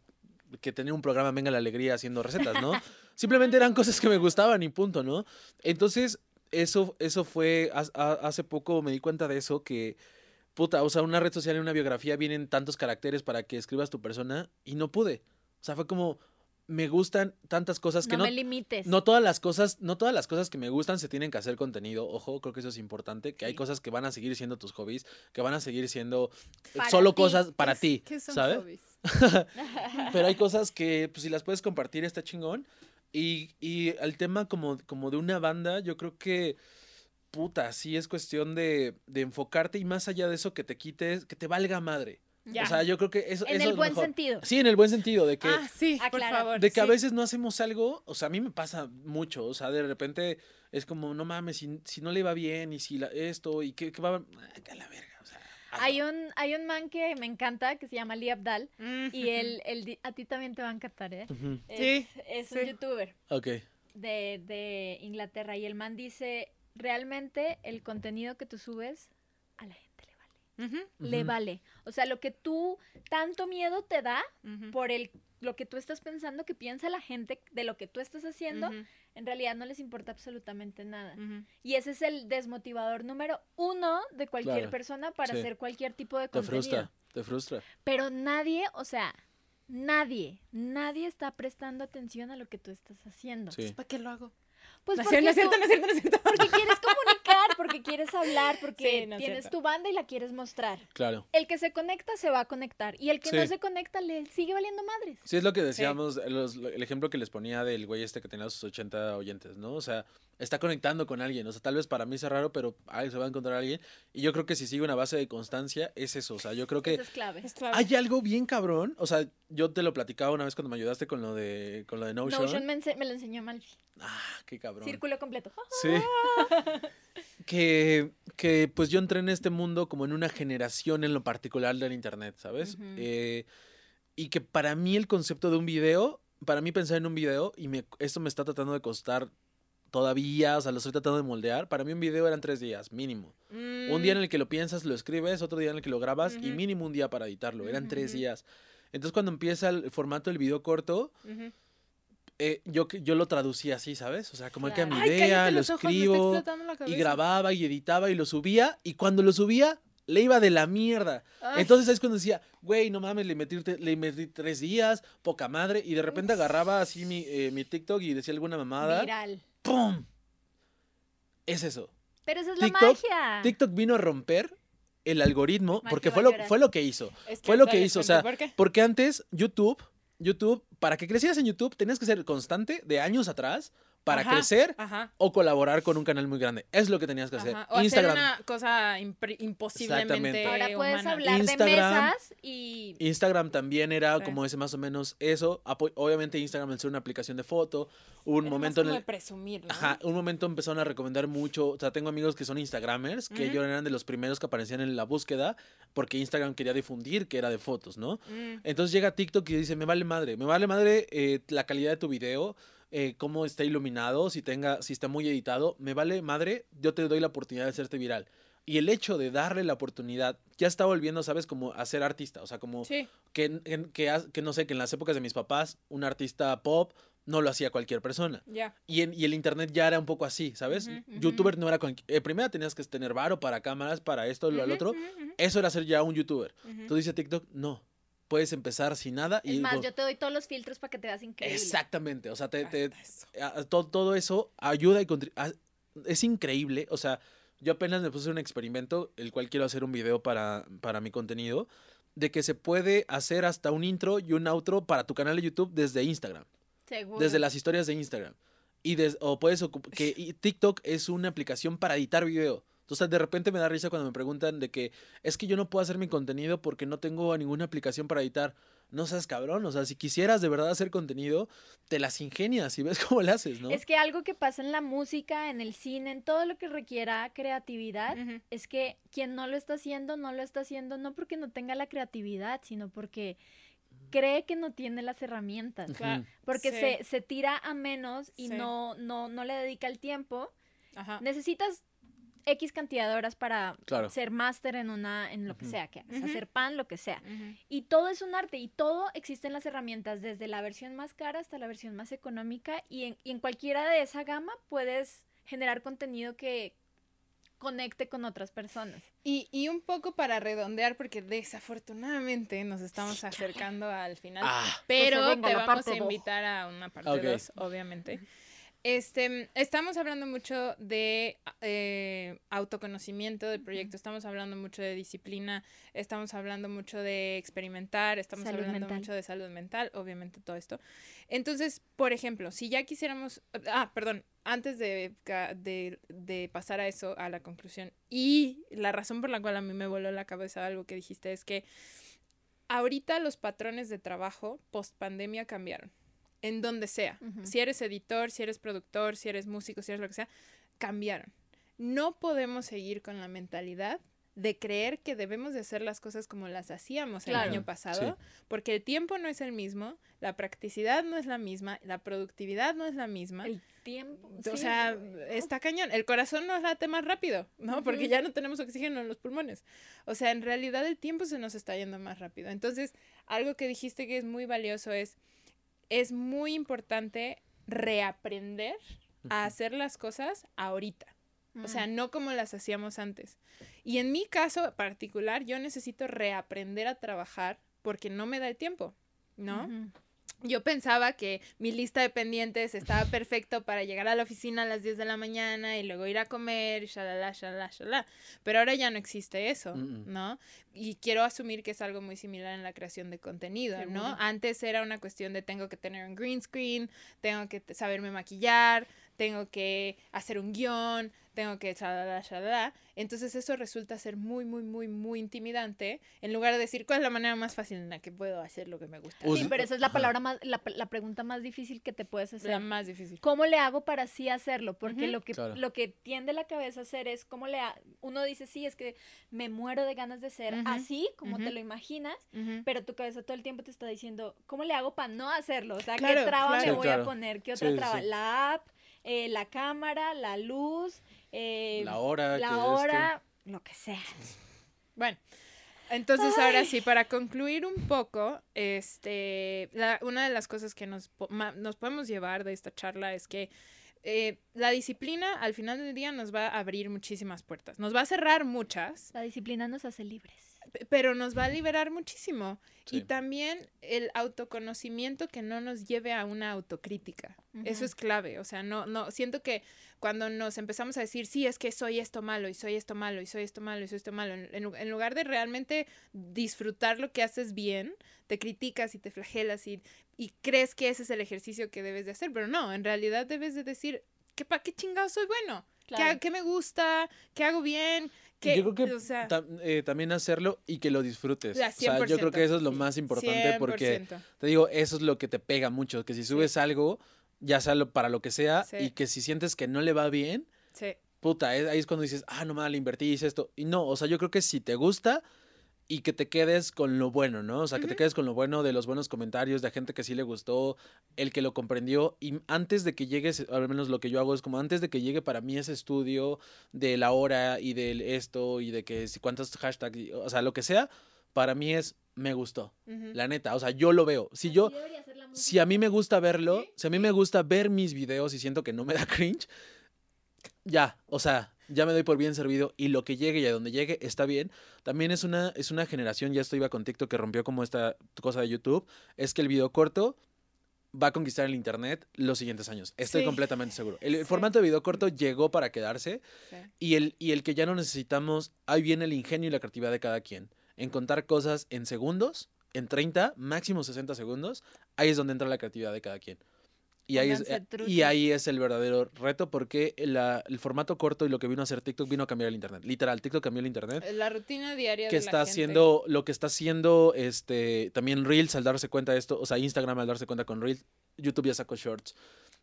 que tenía un programa Venga la Alegría haciendo recetas, ¿no? Simplemente eran cosas que me gustaban y punto, ¿no? Entonces, eso, eso fue, hace poco me di cuenta de eso, que, puta, o sea, una red social en una biografía vienen tantos caracteres para que escribas tu persona y no pude. O sea, fue como, me gustan tantas cosas que no, no, me limites. no todas las cosas, no todas las cosas que me gustan se tienen que hacer contenido. Ojo, creo que eso es importante. Que hay Sí. cosas que van a seguir siendo tus hobbies, que van a seguir siendo eh, Para solo ti. cosas para ¿Qué es- ti, son ¿sabes? hobbies? Pero hay cosas que, pues, si las puedes compartir, está chingón. Y, y el tema como, como de una banda, yo creo que, puta, sí es cuestión de, de enfocarte y más allá de eso, que te quites, que te valga madre. Ya. O sea, yo creo que eso, en eso el es buen mejor. sentido. Sí, en el buen sentido, de que, ah, sí, por favor. de que a veces no hacemos algo, o sea, a mí me pasa mucho, o sea, de repente es como, no mames, si, si no le va bien y si la, esto y que, que va a... ah, la verga, o sea. Hay un, hay un man que me encanta que se llama Lee Abdal Mm. y él, él a ti también te va a encantar, ¿eh? Es, Sí, es un sí. youtuber Ok. de, de Inglaterra y el man dice, realmente el contenido que tú subes a la gente le vale. Le vale. O sea, lo que tú tanto miedo te da por el lo que tú estás pensando que piensa la gente de lo que tú estás haciendo, en realidad no les importa absolutamente nada. Y ese es el desmotivador número uno de cualquier Claro, persona para sí. hacer cualquier tipo de Te contenido. frustra, te frustra. Pero nadie, o sea, nadie, nadie está prestando atención a lo que tú estás haciendo. Sí. ¿Para qué lo hago? Pues no, porque, es cierto, no es cierto, no es cierto. porque quieres comunicar, porque quieres hablar, porque Sí, no es tienes cierto. tu banda y la quieres mostrar. Claro. El que se conecta se va a conectar y el que no se conecta le sigue valiendo madres. Sí, es lo que decíamos, los- el ejemplo que les ponía del güey este que tenía sus 80 oyentes, ¿no? O sea, está conectando con alguien. O sea, tal vez para mí sea raro, pero ahí se va a encontrar alguien. Y yo creo que si sigue una base de constancia, es eso. O sea, yo creo que Eso es clave. Es clave. hay algo bien cabrón. O sea, yo te lo platicaba una vez cuando me ayudaste con lo de, con lo de Notion. Notion me, lo enseñó Malfi. Ah, qué cabrón. Círculo completo. Sí. que, que pues yo entré en este mundo como en una generación en lo particular del internet, ¿sabes? Eh, y que para mí el concepto de un video, para mí pensar en un video, y me, esto me está tratando de costar todavía, o sea, lo estoy tratando de moldear, para mí un video eran tres días, mínimo. Un día en el que lo piensas, lo escribes, otro día en el que lo grabas y mínimo un día para editarlo, eran tres días. Entonces cuando empieza el formato del video corto, Mm. Eh, yo, yo lo traducía así, ¿sabes? O sea, como que a mi idea, lo escribo la y grababa y editaba y lo subía y cuando lo subía le iba de la mierda. Ay, Entonces es cuando decía, güey, no mames, le metí, le metí tres días, poca madre, y de repente agarraba así mi, eh, mi TikTok y decía alguna mamada, Viral. ¡pum! Es eso. Pero esa es la TikTok- magia. TikTok vino a romper el algoritmo porque fue lo, fue lo que hizo. es que fue lo que hizo, o sea, por qué. Porque antes YouTube YouTube, para que crecieras en YouTube, tenías que ser constante de años atrás para Ajá, crecer Ajá. o colaborar con un canal muy grande. Es lo que tenías que hacer. O Instagram. hacer una cosa imposiblemente Exactamente. Ahora puedes humana. hablar Instagram. de mesas y Instagram también era Sí. como ese más o menos eso. Apo- Obviamente Instagram al ser una aplicación de foto, hubo un Era más momento en el de presumir, ¿no? Ajá, un momento empezaron a recomendar mucho, o sea, tengo amigos que son Instagramers, que Ujú. ellos eran de los primeros que aparecían en la búsqueda, porque Instagram quería difundir que era de fotos, ¿no? Mm. Entonces llega TikTok y dice, me vale madre, me vale madre eh, la calidad de tu video, eh, cómo está iluminado, si, tenga, si está muy editado, me vale madre, yo te doy la oportunidad de hacerte viral. Y el hecho de darle la oportunidad ya está volviendo, ¿sabes? Como a ser artista, o sea, como Sí. que, que, que, que no sé, que en las épocas de mis papás, un artista pop no lo hacía cualquier persona. Ya. Y, en- y el internet ya era un poco así, ¿sabes? Ujú, ujú. Youtuber no era... eh, primero tenías que tener varo para cámaras, para esto, lo al Ujú, otro. Eso era ser ya un youtuber. ujú. Entonces dice TikTok, no. Puedes empezar sin nada y... es más, digo, yo te doy todos los filtros para que te veas increíble. Exactamente. O sea, te, te- Hasta eso. a- a- todo, todo eso ayuda y a- Es increíble. O sea, yo apenas me puse un experimento, el cual quiero hacer un video para, para mi contenido, de que se puede hacer hasta un intro y un outro para tu canal de YouTube desde Instagram. Seguro. desde las historias de Instagram. Y des- o puedes que y TikTok es una aplicación para editar video. Entonces de repente me da risa cuando me preguntan de que es que yo no puedo hacer mi contenido porque no tengo ninguna aplicación para editar. No seas cabrón, o sea, si quisieras de verdad hacer contenido, te las ingenias y ves cómo lo haces, ¿no? Es que algo que pasa en la música, en el cine, en todo lo que requiera creatividad, es que quien no lo está haciendo, no lo está haciendo no porque no tenga la creatividad, sino porque cree que no tiene las herramientas. Porque Sí. se, se tira a menos y Sí. no, no, no le dedica el tiempo. Ajá. Necesitas X cantidad de horas para Claro. ser máster en una, en lo que sea que hagas, hacer pan, lo que sea. Y todo es un arte y todo existe en las herramientas, desde la versión más cara hasta la versión más económica y en, y en cualquiera de esa gama puedes generar contenido que conecte con otras personas. Y, y un poco para redondear, porque desafortunadamente nos estamos acercando al final. Ah, Pero venga te vamos a dos. invitar a una parte Ok. 2, obviamente. Este, estamos hablando mucho de eh, autoconocimiento del proyecto, estamos hablando mucho de disciplina, estamos hablando mucho de experimentar, estamos Salud hablando mental. mucho de salud mental, obviamente todo esto. Entonces, por ejemplo, si ya quisiéramos, ah, perdón, antes de, de, de pasar a eso, a la conclusión, y la razón por la cual a mí me voló la cabeza algo que dijiste es que ahorita los patrones de trabajo post pandemia cambiaron. En donde sea. Si eres editor, si eres productor, si eres músico, si eres lo que sea, cambiaron. No podemos seguir con la mentalidad de creer que debemos de hacer las cosas como las hacíamos Claro. el año pasado, porque el tiempo no es el mismo, la practicidad no es la misma, la productividad no es la misma. El tiempo. O sí. sea, está cañón. El corazón nos late más rápido, ¿no? Porque ya no tenemos oxígeno en los pulmones. O sea, en realidad el tiempo se nos está yendo más rápido. Entonces, algo que dijiste que es muy valioso es, es muy importante reaprender a hacer las cosas ahorita. O sea, Mm. no como las hacíamos antes. Y en mi caso particular, yo necesito reaprender a trabajar porque no me da el tiempo, ¿no? Yo pensaba que mi lista de pendientes estaba perfecto para llegar a la oficina a las 10 de la mañana y luego ir a comer y shalala, shalala, shalala. Pero ahora ya no existe eso. ¿no? Y quiero asumir que es algo muy similar en la creación de contenido, ¿no? Antes era una cuestión de tengo que tener un green screen, tengo que saberme maquillar, tengo que hacer un guion, tengo que shalala, shalala. Entonces eso resulta ser muy, muy, muy, muy intimidante en lugar de decir cuál es la manera más fácil en la que puedo hacer lo que me gusta. Us- Sí, pero esa es la palabra más, la, la pregunta más difícil que te puedes hacer. la más difícil. ¿Cómo le hago para sí hacerlo? Porque lo, que, Claro. lo que tiende la cabeza a hacer es cómo le... ha- Uno dice, sí, es que me muero de ganas de ser así, como te lo imaginas, pero tu cabeza todo el tiempo te está diciendo, ¿cómo le hago para no hacerlo? O sea, Claro, ¿qué traba claro. me Sí, voy claro. a poner? ¿Qué otra sí, traba? sí. La app, eh, la cámara, la luz, eh, la hora. la hora, lo que sea. Bueno, entonces ahora sí, para concluir un poco, este, la- una de las cosas que nos, po- ma- nos podemos llevar de esta charla es que eh, la disciplina al final del día nos va a abrir muchísimas puertas. Nos va a cerrar muchas. La disciplina nos hace libres. Pero nos va a liberar muchísimo. Y también el autoconocimiento que no nos lleve a una autocrítica. Eso es clave. O sea, no, no, siento que cuando nos empezamos a decir, sí, es que soy esto malo, y soy esto malo, y soy esto malo, y soy esto malo, en, en lu- en lugar de realmente disfrutar lo que haces bien, te criticas y te flagelas y, y crees que ese es el ejercicio que debes de hacer. Pero no, en realidad debes de decir, ¿qué, ¿para qué chingado soy bueno? ¿Qué, Claro. ha- qué me gusta? ¿Qué hago bien? ¿Qué, yo creo que o sea, tam- eh, también hacerlo y que lo disfrutes. O sea, yo creo 100%, que eso es lo sí, más importante porque 100%. te digo, eso es lo que te pega mucho, que si subes algo, ya sea lo- para lo que sea, Sí. y que si sientes que no le va bien, Sí. puta, es- ahí es cuando dices, ah, no mal, invertí, hice esto. Y no, o sea, yo creo que si te gusta y que te quedes con lo bueno, ¿no? O sea, que te quedes con lo bueno de los buenos comentarios, de gente que sí le gustó, el que lo comprendió. Y antes de que llegues, al menos lo que yo hago es como antes de que llegue para mí ese estudio de la hora y del esto y de que si cuántos hashtags, o sea, lo que sea, para mí es me gustó. Ujú. La neta, o sea, yo lo veo. Si yo, si a mí me gusta verlo, si a mí me gusta ver mis videos y siento que no me da cringe, ya, o sea, ya me doy por bien servido y lo que llegue y a donde llegue está bien. También es una, es una generación, ya esto iba con TikTok que rompió como esta cosa de YouTube, es que el video corto va a conquistar el internet los siguientes años. Estoy Sí. completamente seguro. El, Sí. formato de video corto llegó para quedarse Sí. y el, y el que ya no necesitamos, ahí viene el ingenio y la creatividad de cada quien. En contar cosas en segundos, en 30, máximo 60 segundos, ahí es donde entra la creatividad de cada quien. Y ahí, es, eh, y ahí es el verdadero reto porque la- el formato corto y lo que vino a hacer TikTok vino a cambiar el Internet. Literal, TikTok cambió el Internet. La rutina diaria Que de la está gente. haciendo, lo que está haciendo este, también Reels al darse cuenta de esto, o sea, Instagram al darse cuenta con Reels, YouTube ya sacó Shorts.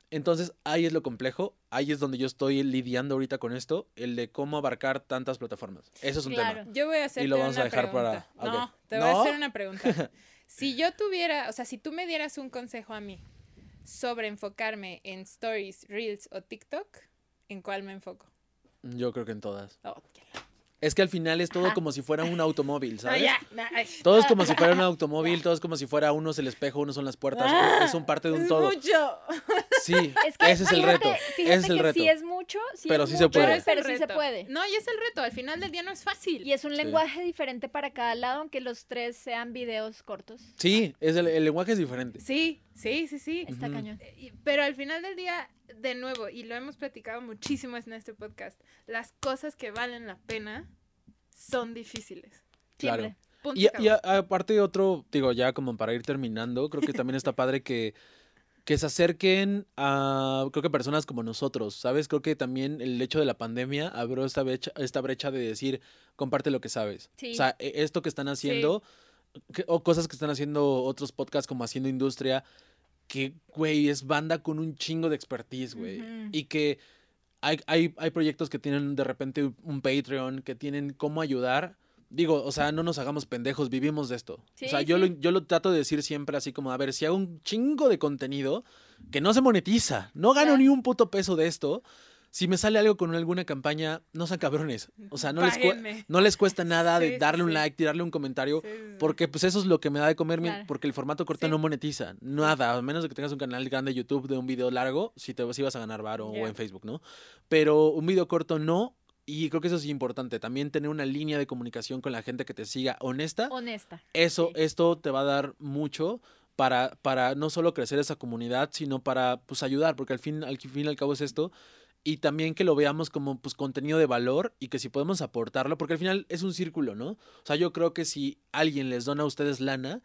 Entonces, ahí es lo complejo, ahí es donde yo estoy lidiando ahorita con esto, el de cómo abarcar tantas plataformas. Eso es un Claro. tema. Yo voy a hacerte lo vamos una a dejar pregunta. para- No, ok. te voy a ¿No? hacer una pregunta. si yo tuviera, o sea, si tú me dieras un consejo a mí sobre enfocarme en stories, reels o TikTok, ¿en cuál me enfoco? Yo creo que en todas. Oh, Es que al final es todo Ajá. como si fuera un automóvil, No, ¿sabes? ya, ay. Todo es como si fuera un automóvil, todo es como si fuera uno es el espejo, uno son las puertas, Ah, es un parte de un es todo. mucho. Sí, Es que ese es el fíjate- reto. Fíjate Ese es el que reto. sí es mucho, sí Pero es sí se puede. Pero sí se puede. No, y es el reto. Al final del día no es fácil. Y es un Sí. lenguaje diferente para cada lado, aunque los tres sean videos cortos. Sí, es el, el lenguaje es diferente. Sí, sí, sí, sí. Está cañón. Y- Pero al final del día, de nuevo, y lo hemos platicado muchísimo en este podcast, las cosas que valen la pena son difíciles. Claro. Punto Y, y a- aparte otro, digo, ya como para ir terminando, creo que también está padre que, que se acerquen a, creo que personas como nosotros, ¿sabes? Creo que también el hecho de la pandemia abrió esta brecha, esta brecha de decir, comparte lo que sabes. Sí. O sea, e- esto que están haciendo, que- o cosas que están haciendo otros podcasts como Haciendo Industria, que, güey, es banda con un chingo de expertise, güey. Y que hay, hay, hay proyectos que tienen de repente un- Patreon, que tienen cómo ayudar. Digo, o sea, no nos hagamos pendejos, vivimos de esto. Sí, o sea, yo, lo, yo lo trato de decir siempre así como, a ver, si hago un chingo de contenido que no se monetiza, no gano ni un puto peso de esto, si me sale algo con alguna campaña, no sean cabrones. O sea, no, les, cu- no les cuesta nada Sí, de sí, darle un sí. like, tirarle un comentario, Sí, porque pues eso es lo que me da de comer, Claro. porque el formato corto no monetiza, nada, a menos de que tengas un canal grande de YouTube de un video largo, si te si vas a ganar varo o Ya. en Facebook, ¿no? Pero un video corto no, y creo que eso es importante, también tener una línea de comunicación con la gente que te siga honesta, Honesta. eso, sí. esto te va a dar mucho para, para no solo crecer esa comunidad, sino para pues ayudar, porque al fin, al fin y al cabo es esto. Y también que lo veamos como pues contenido de valor y que si podemos aportarlo, porque al final es un círculo, ¿no? O sea, yo creo que si alguien les dona a ustedes lana,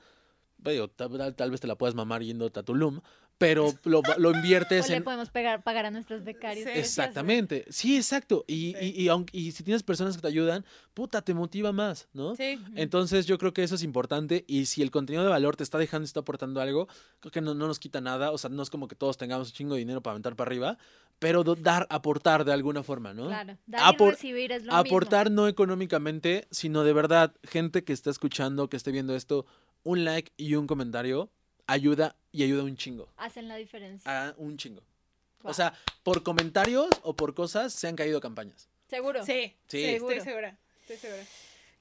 digo, tal, tal vez te la puedas mamar yendo a Tulum, pero lo, lo O inviertes le en... podemos pegar, pagar a nuestros becarios. Sí. Exactamente, sí, exacto. Y, Sí. y, y, aunque- y si tienes personas que te ayudan, puta, te motiva más, ¿no? Sí. Entonces yo creo que eso es importante y si el contenido de valor te está dejando y está aportando algo, creo que no, no nos quita nada, o sea, no es como que todos tengamos un chingo de dinero para aventar para arriba, pero dar, aportar de alguna forma, ¿no? Claro. Dar Apor- y recibir es lo aportar no económicamente, sino de verdad, gente que está escuchando, que esté viendo esto, un like y un comentario ayuda y ayuda un chingo, mismo. Hacen la diferencia. a un chingo. O Wow. sea, por comentarios o por cosas se han caído campañas. Seguro. Sí, Sí. sí, estoy Seguro. segura. Estoy segura.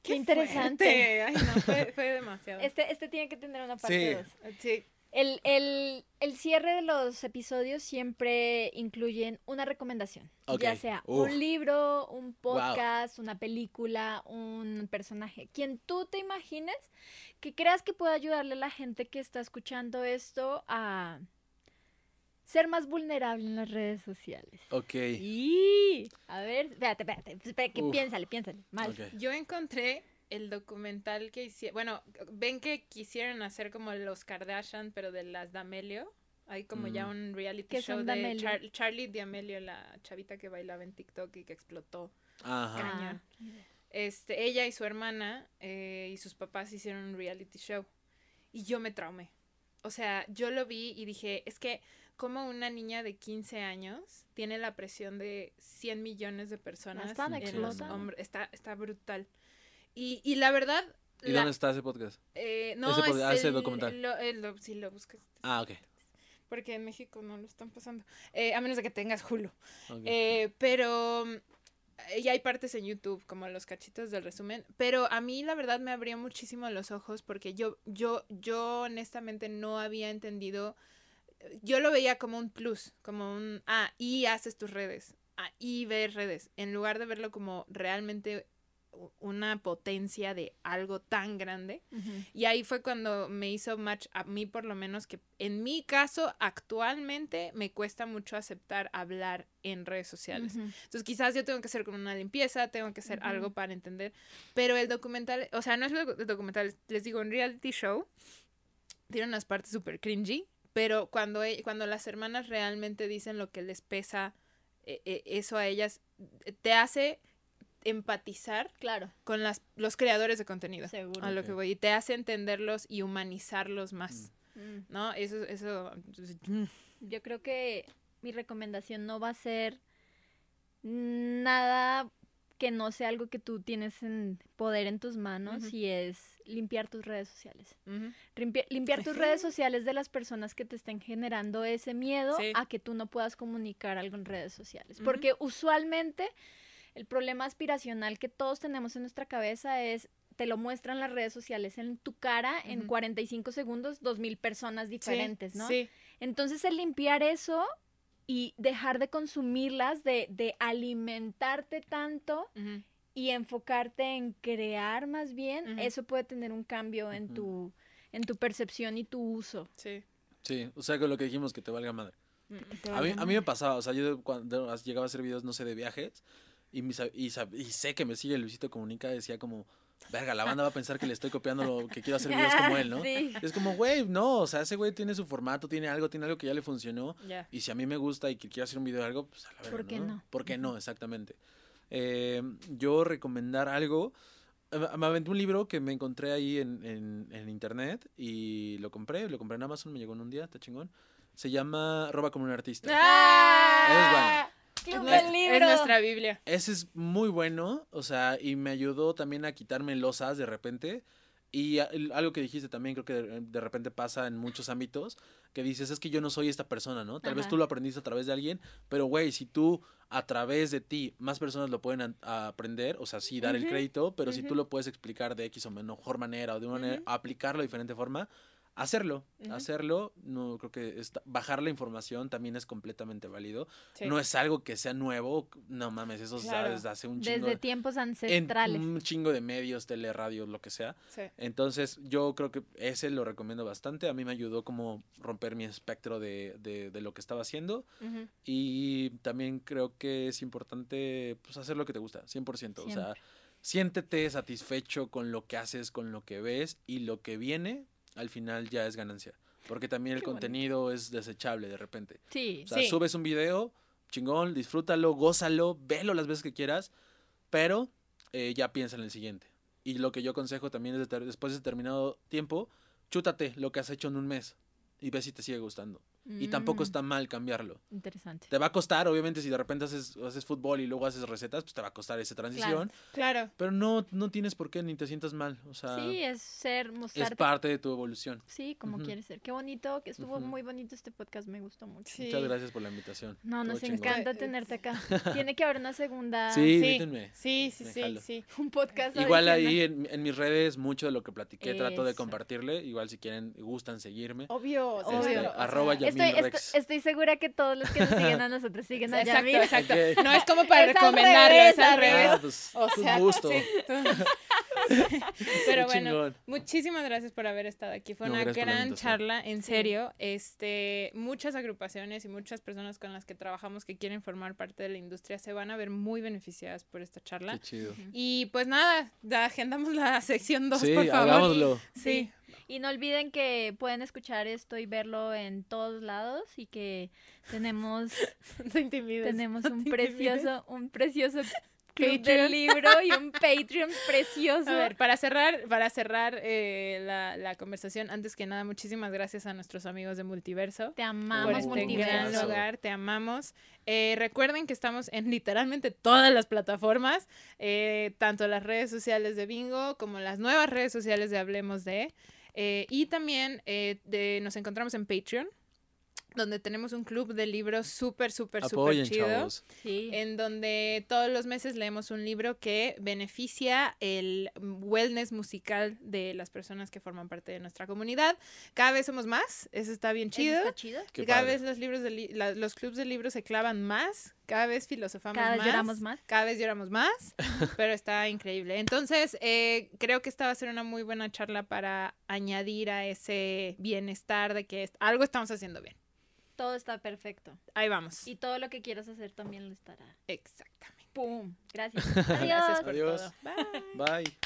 Qué interesante. fuerte. Ay, no, fue, fue demasiado. Este, este tiene que tener una parte Sí. 2. Sí. El, el, el cierre de los episodios siempre incluyen una recomendación. Ya sea uf. un libro, un podcast, una película, un personaje. Quien tú te imagines que creas que pueda ayudarle a la gente que está escuchando esto a ser más vulnerable en las redes sociales. Ok. Y a ver, espérate, espérate, espérate, que Uf. piénsale, piénsale. Mal. Yo encontré el documental que hicieron. Bueno, ven que quisieron hacer como los Kardashian, pero de las D'Amelio. Hay como ya Mm. un reality ¿Qué show de? Char- Charlie D'Amelio, la chavita que bailaba en TikTok y que explotó. Ajá. Cañón. Este, ella y su hermana eh, y sus papás hicieron un reality show. Y yo me traumé. O sea, yo lo vi y dije, es que como una niña de 15 años tiene la presión de 100 millones de personas. están en los explotando. hombros. Está, está brutal. Y, y la verdad... ¿Y la- dónde está ese podcast? eh, no, Ese es pod- ah, ese el- documental. lo- el- lo- sí, lo buscas. Ah, ok. Porque en México no lo están pasando. Eh, a menos de que tengas Hulu. ok. Eh, pero mm, ya hay partes en YouTube, como los cachitos del resumen. Pero a mí la verdad me abrió muchísimo los ojos porque yo, yo, yo honestamente no había entendido. Yo lo veía como un plus, como un ah, y haces tus redes. Ah, y ves redes. En lugar de verlo como realmente una potencia de algo tan grande. Y ahí fue cuando me hizo match a mí por lo menos que en mi caso actualmente me cuesta mucho aceptar hablar en redes sociales. Ujú. Entonces quizás yo tengo que hacer con una limpieza, tengo que hacer algo para entender. Pero el documental, o sea, no es el documental, les digo, un reality show tiene unas partes súper cringy, pero cuando, e- cuando las hermanas realmente dicen lo que les pesa eh, eh, eso a ellas, te hace empatizar Claro, con las, los creadores de contenido. seguro. A lo que voy. Y te hace entenderlos y humanizarlos más. Mm. ¿No? Eso, eso. mm, Yo creo que mi recomendación no va a ser nada que no sea algo que tú tienes en poder en tus manos y es limpiar tus redes sociales. limpiar tus redes sociales de las personas que te estén generando ese miedo Sí. a que tú no puedas comunicar algo en redes sociales. Porque usualmente el problema aspiracional que todos tenemos en nuestra cabeza es te lo muestran las redes sociales en tu cara en Ujú. 45 segundos, dos mil personas diferentes, Sí, ¿no? Sí. Entonces el limpiar eso y dejar de consumirlas, de, de alimentarte tanto y enfocarte en crear más bien, eso puede tener un cambio en tu en tu percepción y tu uso. Sí. Sí, o sea, con lo que dijimos que te valga madre. Mm, te A mí, valga a mí me madre. pasaba, o sea, yo cuando llegaba a hacer videos, no sé, de viajes, y, mi sab- y, y sé que me sigue Luisito Comunica, decía como, verga, la banda va a pensar que le estoy copiando lo que quiero hacer videos como él, ¿no? Sí. Es como, güey, no, o sea, ese güey tiene su formato, tiene algo, tiene algo que ya le funcionó, y si a mí me gusta y que quiero hacer un video de algo, pues a la verga, ¿Por qué no? ¿Por qué no? Exactamente. Eh, yo recomendar algo, eh, me aventé un libro que me encontré ahí en, en, en internet y lo compré, lo compré en Amazon, me llegó en un día, está chingón. Se llama Roba como un artista. ¡Ah! Club del libro. es nuestra Biblia. Ese es muy bueno, o sea, y me ayudó también a quitarme losas de repente. Y algo que dijiste también, creo que de, de repente pasa en muchos ámbitos, que dices, es que yo no soy esta persona, ¿no? Tal vez tú lo aprendiste a través de alguien, pero güey, si tú a través de ti más personas lo pueden a- aprender, o sea, sí dar el crédito, pero si tú lo puedes explicar de X o mejor manera o de una manera, aplicarlo de diferente forma, hacerlo, hacerlo, no creo que esta- bajar la información también es completamente válido. Sí. No es algo que sea nuevo, no mames, eso Claro. desde hace un chingo. Desde de- tiempos en ancestrales. un chingo de medios, tele, radio, lo que sea. Sí. Entonces, yo creo que ese lo recomiendo bastante. A mí me ayudó como romper mi espectro de, de, de lo que estaba haciendo. Y también creo que es importante pues, hacer lo que te gusta, 100%. O sea, Siempre. siéntete satisfecho con lo que haces, con lo que ves y lo que viene, al final ya es ganancia. Porque también el Qué bonito. contenido es desechable de repente. Sí. O sea, Sí. subes un video, chingón, disfrútalo, gózalo, velo las veces que quieras, pero eh, ya piensa en el siguiente. Y lo que yo aconsejo también es, de después de determinado tiempo, chútate lo que has hecho en un mes y ve si te sigue gustando. Y tampoco Mm. está mal cambiarlo. Interesante. Te va a costar, obviamente, si de repente haces, haces fútbol y luego haces recetas, pues te va a costar esa transición. Claro. Pero no, no tienes por qué ni te sientas mal. O sea, Sí, es ser, es mostrarte. parte de tu evolución. Sí, como Ujú. quieres ser. Qué bonito, que estuvo muy bonito este podcast, me gustó mucho. Sí. Muchas gracias por la invitación. No, nos chingón. encanta tenerte acá. Tiene que haber una segunda, Sí, Sí. invítenme. Sí, sí, sí, un podcast. Igual ahí en, en mis redes, mucho de lo que platiqué trato de compartirle. Igual si quieren, gustan seguirme. Obvio, o sea, Obvio. o sea, arroba ya- Estoy, estoy, estoy segura que todos los que nos siguen a nosotros siguen a Exacto, Yamil. exacto. Ok. No es como para recomendarlo, revés, es al revés. Ah, pues, O sea, gusto. sí, tú- Pero bueno, muchísimas gracias por haber estado aquí. Fue No, una gran charla, en serio. Este, muchas agrupaciones y muchas personas con las que trabajamos que quieren formar parte de la industria se van a ver muy beneficiadas por esta charla. Qué chido. Y pues nada, agendamos la sección 2, Sí, por favor. hagámoslo. Sí. Y no olviden que pueden escuchar esto y verlo en todos lados y que tenemos, No te intimides, tenemos no un intimides. precioso, un precioso club del libro y un Patreon precioso. A ver, para cerrar, para cerrar eh, la, la conversación, antes que nada, muchísimas gracias a nuestros amigos de Multiverso. Te por amamos, este Multiverso. gran lugar, te amamos. Eh, recuerden que estamos en literalmente todas las plataformas, eh, tanto las redes sociales de Bingo como las nuevas redes sociales de Hablemos de. Eh, y también eh, de- nos encontramos en Patreon, donde tenemos un club de libros súper, súper, súper chido. Sí. en donde todos los meses leemos un libro que beneficia el wellness musical de las personas que forman parte de nuestra comunidad. Cada vez somos más, eso está bien ¿Eso chido. está chido? Qué cada padre. vez los libros de li- la- los clubs de libros se clavan más, cada vez filosofamos Cada vez más, lloramos más. cada vez lloramos más, pero está increíble. Entonces, eh, creo que esta va a ser una muy buena charla para añadir a ese bienestar de que est- algo estamos haciendo bien. Todo está perfecto. Ahí vamos. Y todo lo que quieras hacer también lo estará. Exactamente. ¡Pum! Gracias. Gracias Adiós. por Adiós. todo. Bye. Bye.